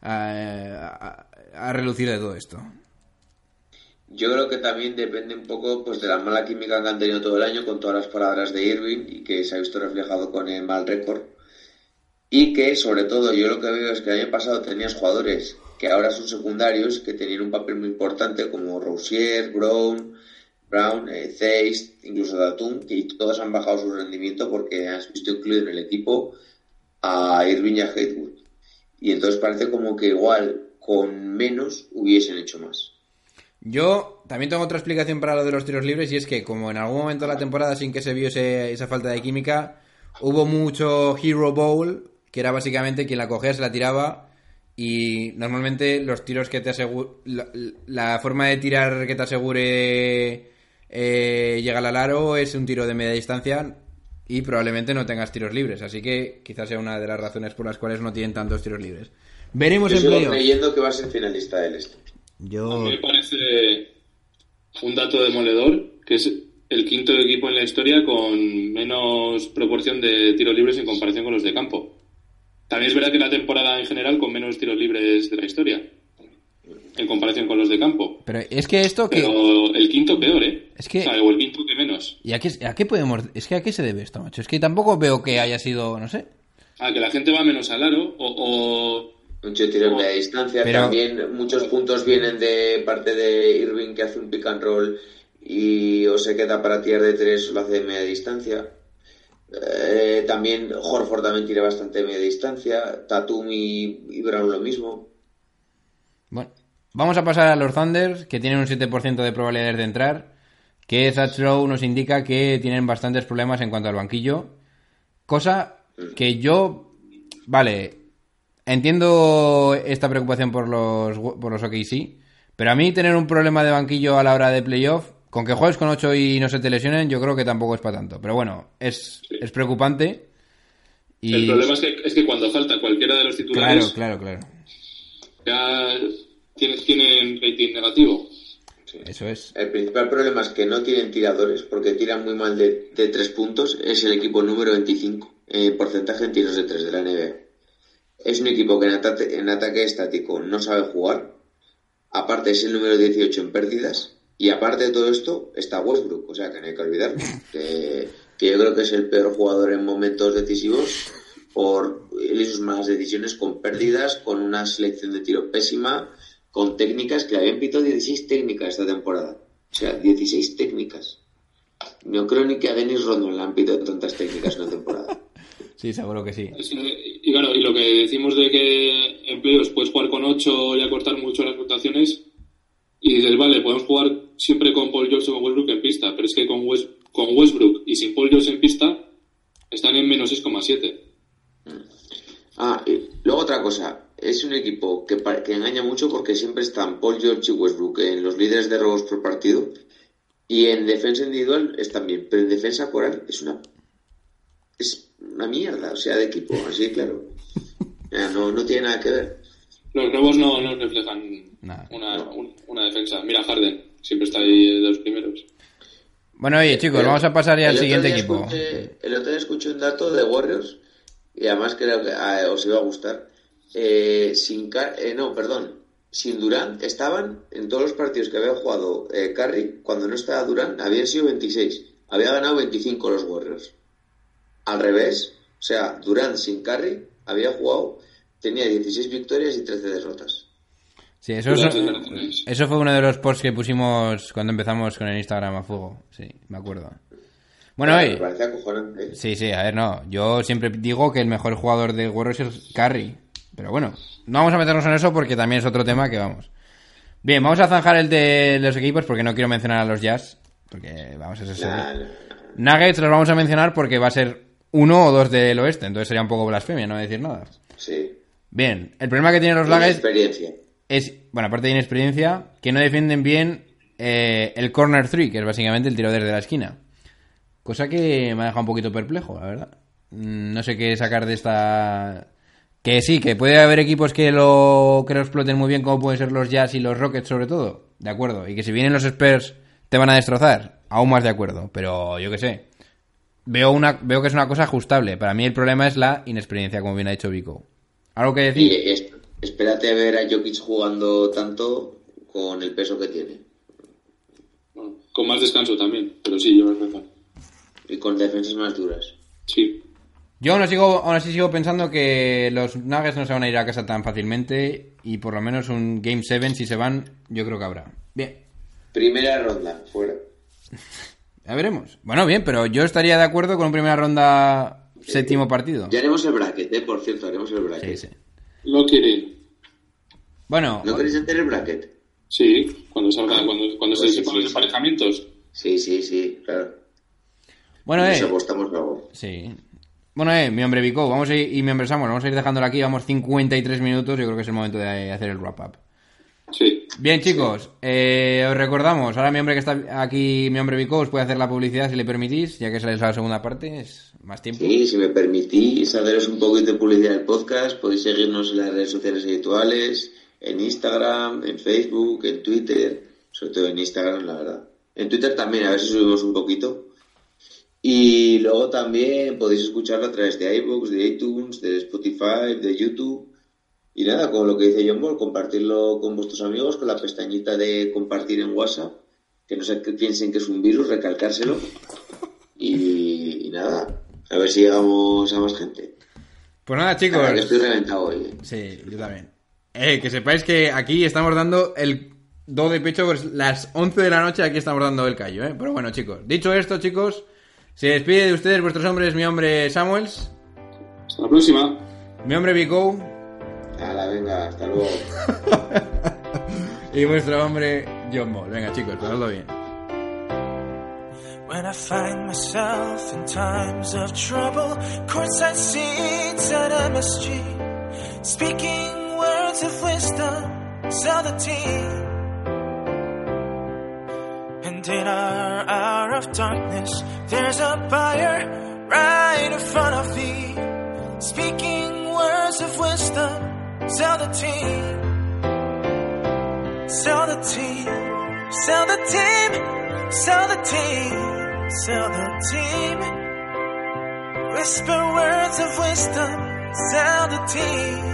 a, a- a relucir de todo esto. Yo creo que también depende un poco pues de la mala química que han tenido todo el año con todas las palabras de Irving y que se ha visto reflejado con el mal récord. Y que, sobre todo, yo lo que veo es que el año pasado tenías jugadores que ahora son secundarios, que tenían un papel muy importante, como Rousier, Brown, Brown, eh, Zeiss, incluso Datum, y todos han bajado su rendimiento porque has visto incluido en el equipo a Irving y a Hatewood. Y entonces parece como que igual con menos hubiesen hecho más. Yo también tengo otra explicación para lo de los tiros libres y es que como en algún momento de la temporada sin que se vio ese- esa falta de química, hubo mucho Hero Bowl, que era básicamente quien la cogía se la tiraba y normalmente los tiros que te aseguran... La, la forma de tirar que te asegure eh, llegar al aro es un tiro de media distancia y probablemente no tengas tiros libres, así que quizás sea una de las razones por las cuales no tienen tantos tiros libres. Veremos Yo en sigo creyendo que va a ser finalista del este. A Yo... mí me parece un dato demoledor que es el quinto equipo en la historia con menos proporción de tiros libres en comparación con los de campo. También es verdad que la temporada en general con menos tiros libres de la historia en comparación con los de campo. Pero es que esto que... Pero el quinto peor, ¿eh? Es que- O, sea, o el quinto que menos. ¿Y a qué, a qué podemos.? Es que a qué se debe esto, macho. Es que tampoco veo que haya sido. No sé. Ah, que la gente va menos al aro o, o- Mucho tiro en media distancia. Pero- También muchos puntos vienen de parte de Irving que hace un pick and roll y o se queda para tirar de tres lo hace de media distancia. Eh, también Horford también tira bastante media distancia. Tatum y, y Brown lo mismo. Bueno, vamos a pasar a los Thunders, que tienen un 7% de probabilidades de entrar. Que Zach nos indica que tienen bastantes problemas en cuanto al banquillo. Cosa que yo. Vale. Entiendo esta preocupación por los, por los OKC. Pero a mí tener un problema de banquillo a la hora de playoff. Con que juegues con 8 y no se te lesionen, yo creo que tampoco es para tanto. Pero bueno, es, es preocupante. Y... El problema es que, es que cuando falta cualquiera de los titulares Claro, claro, claro. ya tienen, tienen rating negativo. Eso es. El principal problema es que no tienen tiradores porque tiran muy mal de, de tres puntos. Es el equipo número 25 en porcentaje en tiros de tres de la NBA. Es un equipo que en ataque, en ataque estático no sabe jugar. Aparte es el número 18 en pérdidas. Y aparte de todo esto está Westbrook. O sea que no hay que olvidarlo. Que, que yo creo que es el peor jugador en momentos decisivos por él y sus malas decisiones con pérdidas, con una selección de tiro pésima, con técnicas que le habían pitado 16 técnicas esta temporada. O sea, 16 técnicas. No creo ni que a Dennis Rodman le han pitado tantas técnicas en una temporada. *laughs* Sí, seguro que sí. Y claro, y lo que decimos de que en playoffs puedes jugar con 8 y acortar mucho las rotaciones, y dices, vale, podemos jugar siempre con Paul George o con Westbrook en pista, pero es que con, West- con Westbrook y sin Paul George en pista están en menos 6,7. Ah, y luego otra cosa. Es un equipo que, que engaña mucho porque siempre están Paul George y Westbrook en los líderes de robos por partido. Y en defensa individual están bien, pero en defensa coral es una es una mierda, o sea, de equipo, así claro. *laughs* No, no tiene nada que ver. Los robos no, no reflejan Nada. una, un- una defensa. Mira Harden, siempre está ahí de los primeros. Bueno, oye, chicos, vamos a pasar ya al siguiente equipo. escuché- el otro día escuché un dato de Warriors y además creo que ah, os iba a gustar. Eh, sin Car- eh, no, perdón. Sin Durant estaban en todos los partidos que había jugado eh, Curry, cuando no estaba Durant, habían sido 26. Había ganado 25 los Warriors. Al revés, o sea, Durant sin Curry había jugado, tenía 16 victorias y 13 derrotas. Sí, eso, eso, fue uno de los posts que pusimos cuando empezamos con el Instagram a fuego. Sí, me acuerdo. Bueno, oye, parece acojonante. sí, sí, a ver, no. Yo siempre digo que el mejor jugador de Warriors es Curry. Pero bueno, no vamos a meternos en eso porque también es otro tema que vamos. Bien, vamos a zanjar el de los equipos porque no quiero mencionar a los Jazz. Porque vamos a ser nah. Nuggets los vamos a mencionar porque va a ser uno o dos del oeste. Entonces sería un poco blasfemia no decir nada. Sí. Bien, el problema que tienen los experiencia. es, bueno, aparte de inexperiencia, que no defienden bien eh, el corner three, que es básicamente el tiro desde la esquina. Cosa que me ha dejado un poquito perplejo, la verdad. Mm, No sé qué sacar de esta... Que sí, que puede haber equipos que lo, que lo exploten muy bien, como pueden ser los Jazz y los Rockets sobre todo. De acuerdo. Y que si vienen los Spurs te van a destrozar. Aún más de acuerdo. Pero yo qué sé. Veo, una, veo que es una cosa ajustable. Para mí el problema es la inexperiencia, como bien ha dicho Vico. ¿Algo que decir? Y es- espérate a ver a Jokic jugando tanto con el peso que tiene. Bueno, con más descanso también, pero sí, llevas razón. Y con defensas más duras. Sí. Yo aún así, sigo, aún así sigo pensando que los Nuggets no se van a ir a casa tan fácilmente y por lo menos un Game 7 si se van, yo creo que habrá. Bien. Primera ronda, fuera. *laughs* Ya veremos. Bueno, bien, pero yo estaría de acuerdo con una primera ronda, séptimo partido. Ya haremos el bracket, ¿eh? Por cierto, haremos el bracket. Sí, sí. Lo quiere. Bueno, ¿No queréis hacer el bracket? Sí, cuando salga, cuando, cuando se Pues sepan sí, los emparejamientos. Sí, sí, sí, claro. bueno, Nos eh. apostamos luego. Sí. Bueno, eh, mi hombre Vico, vamos a ir, y mi hombre Samuel, vamos a ir dejándolo aquí, vamos 53 minutos, yo creo que es el momento de hacer el wrap-up. Sí. Bien, chicos, eh, os recordamos, ahora mi hombre que está aquí, mi hombre Vico, os puede hacer la publicidad si le permitís, ya que sale la segunda parte, es más tiempo. Sí, si me permitís haceros un poquito de publicidad del podcast, podéis seguirnos en las redes sociales habituales, en Instagram, en Facebook, en Twitter, sobre todo en Instagram, la verdad. En Twitter también, a ver si subimos un poquito. Y luego también podéis escucharlo a través de iVoox, de iTunes, de Spotify, de YouTube. Y nada, con lo que dice John Ball, compartirlo con vuestros amigos, con la pestañita de compartir en WhatsApp, que no se piensen que es un virus, recalcárselo. A ver si llegamos a más gente. Pues nada, La chicos. que estoy reventado hoy. ¿eh? Sí, yo también. Eh, que sepáis que aquí estamos dando el do de pecho, pues las 11 de la noche aquí estamos dando el callo, ¿eh? Pero bueno, chicos, dicho esto, chicos, se despide de ustedes vuestros hombres, mi hombre Samuels, Hasta la próxima. mi hombre Vico Hala, venga, hasta luego. *laughs* y vuestro hombre John Ball. Venga, chicos, pasadlo bien. When I find myself in times of trouble, courtside seats at MSG, speaking words of wisdom, sell the team. And in our hour of darkness, there's a fire right in front of thee, speaking words of wisdom, sell the team. Sell the team, sell the team, sell the team, sell the team. Whisper words of wisdom, sell the team.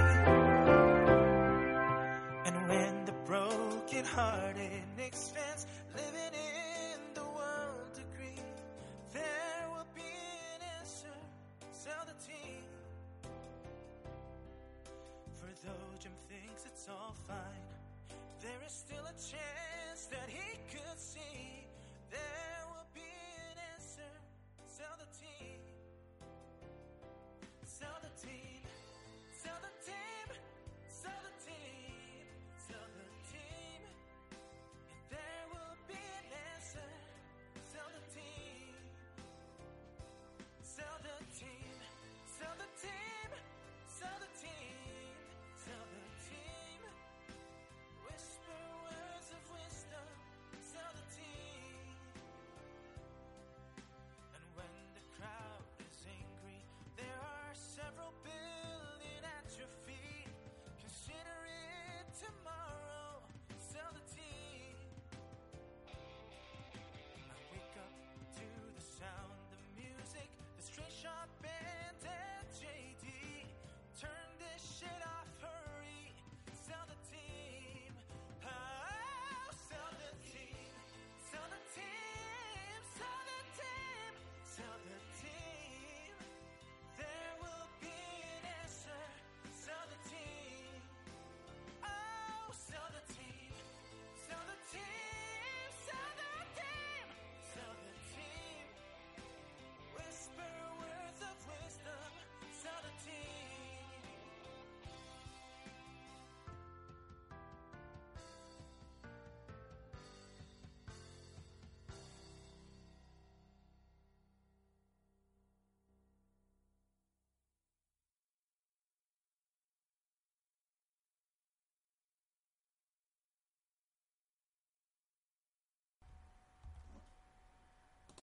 And when the broken hearted expanse living in the world agree, there will be an answer, sell the team. For though Jim thinks it's all fine, there is still a chance that he could see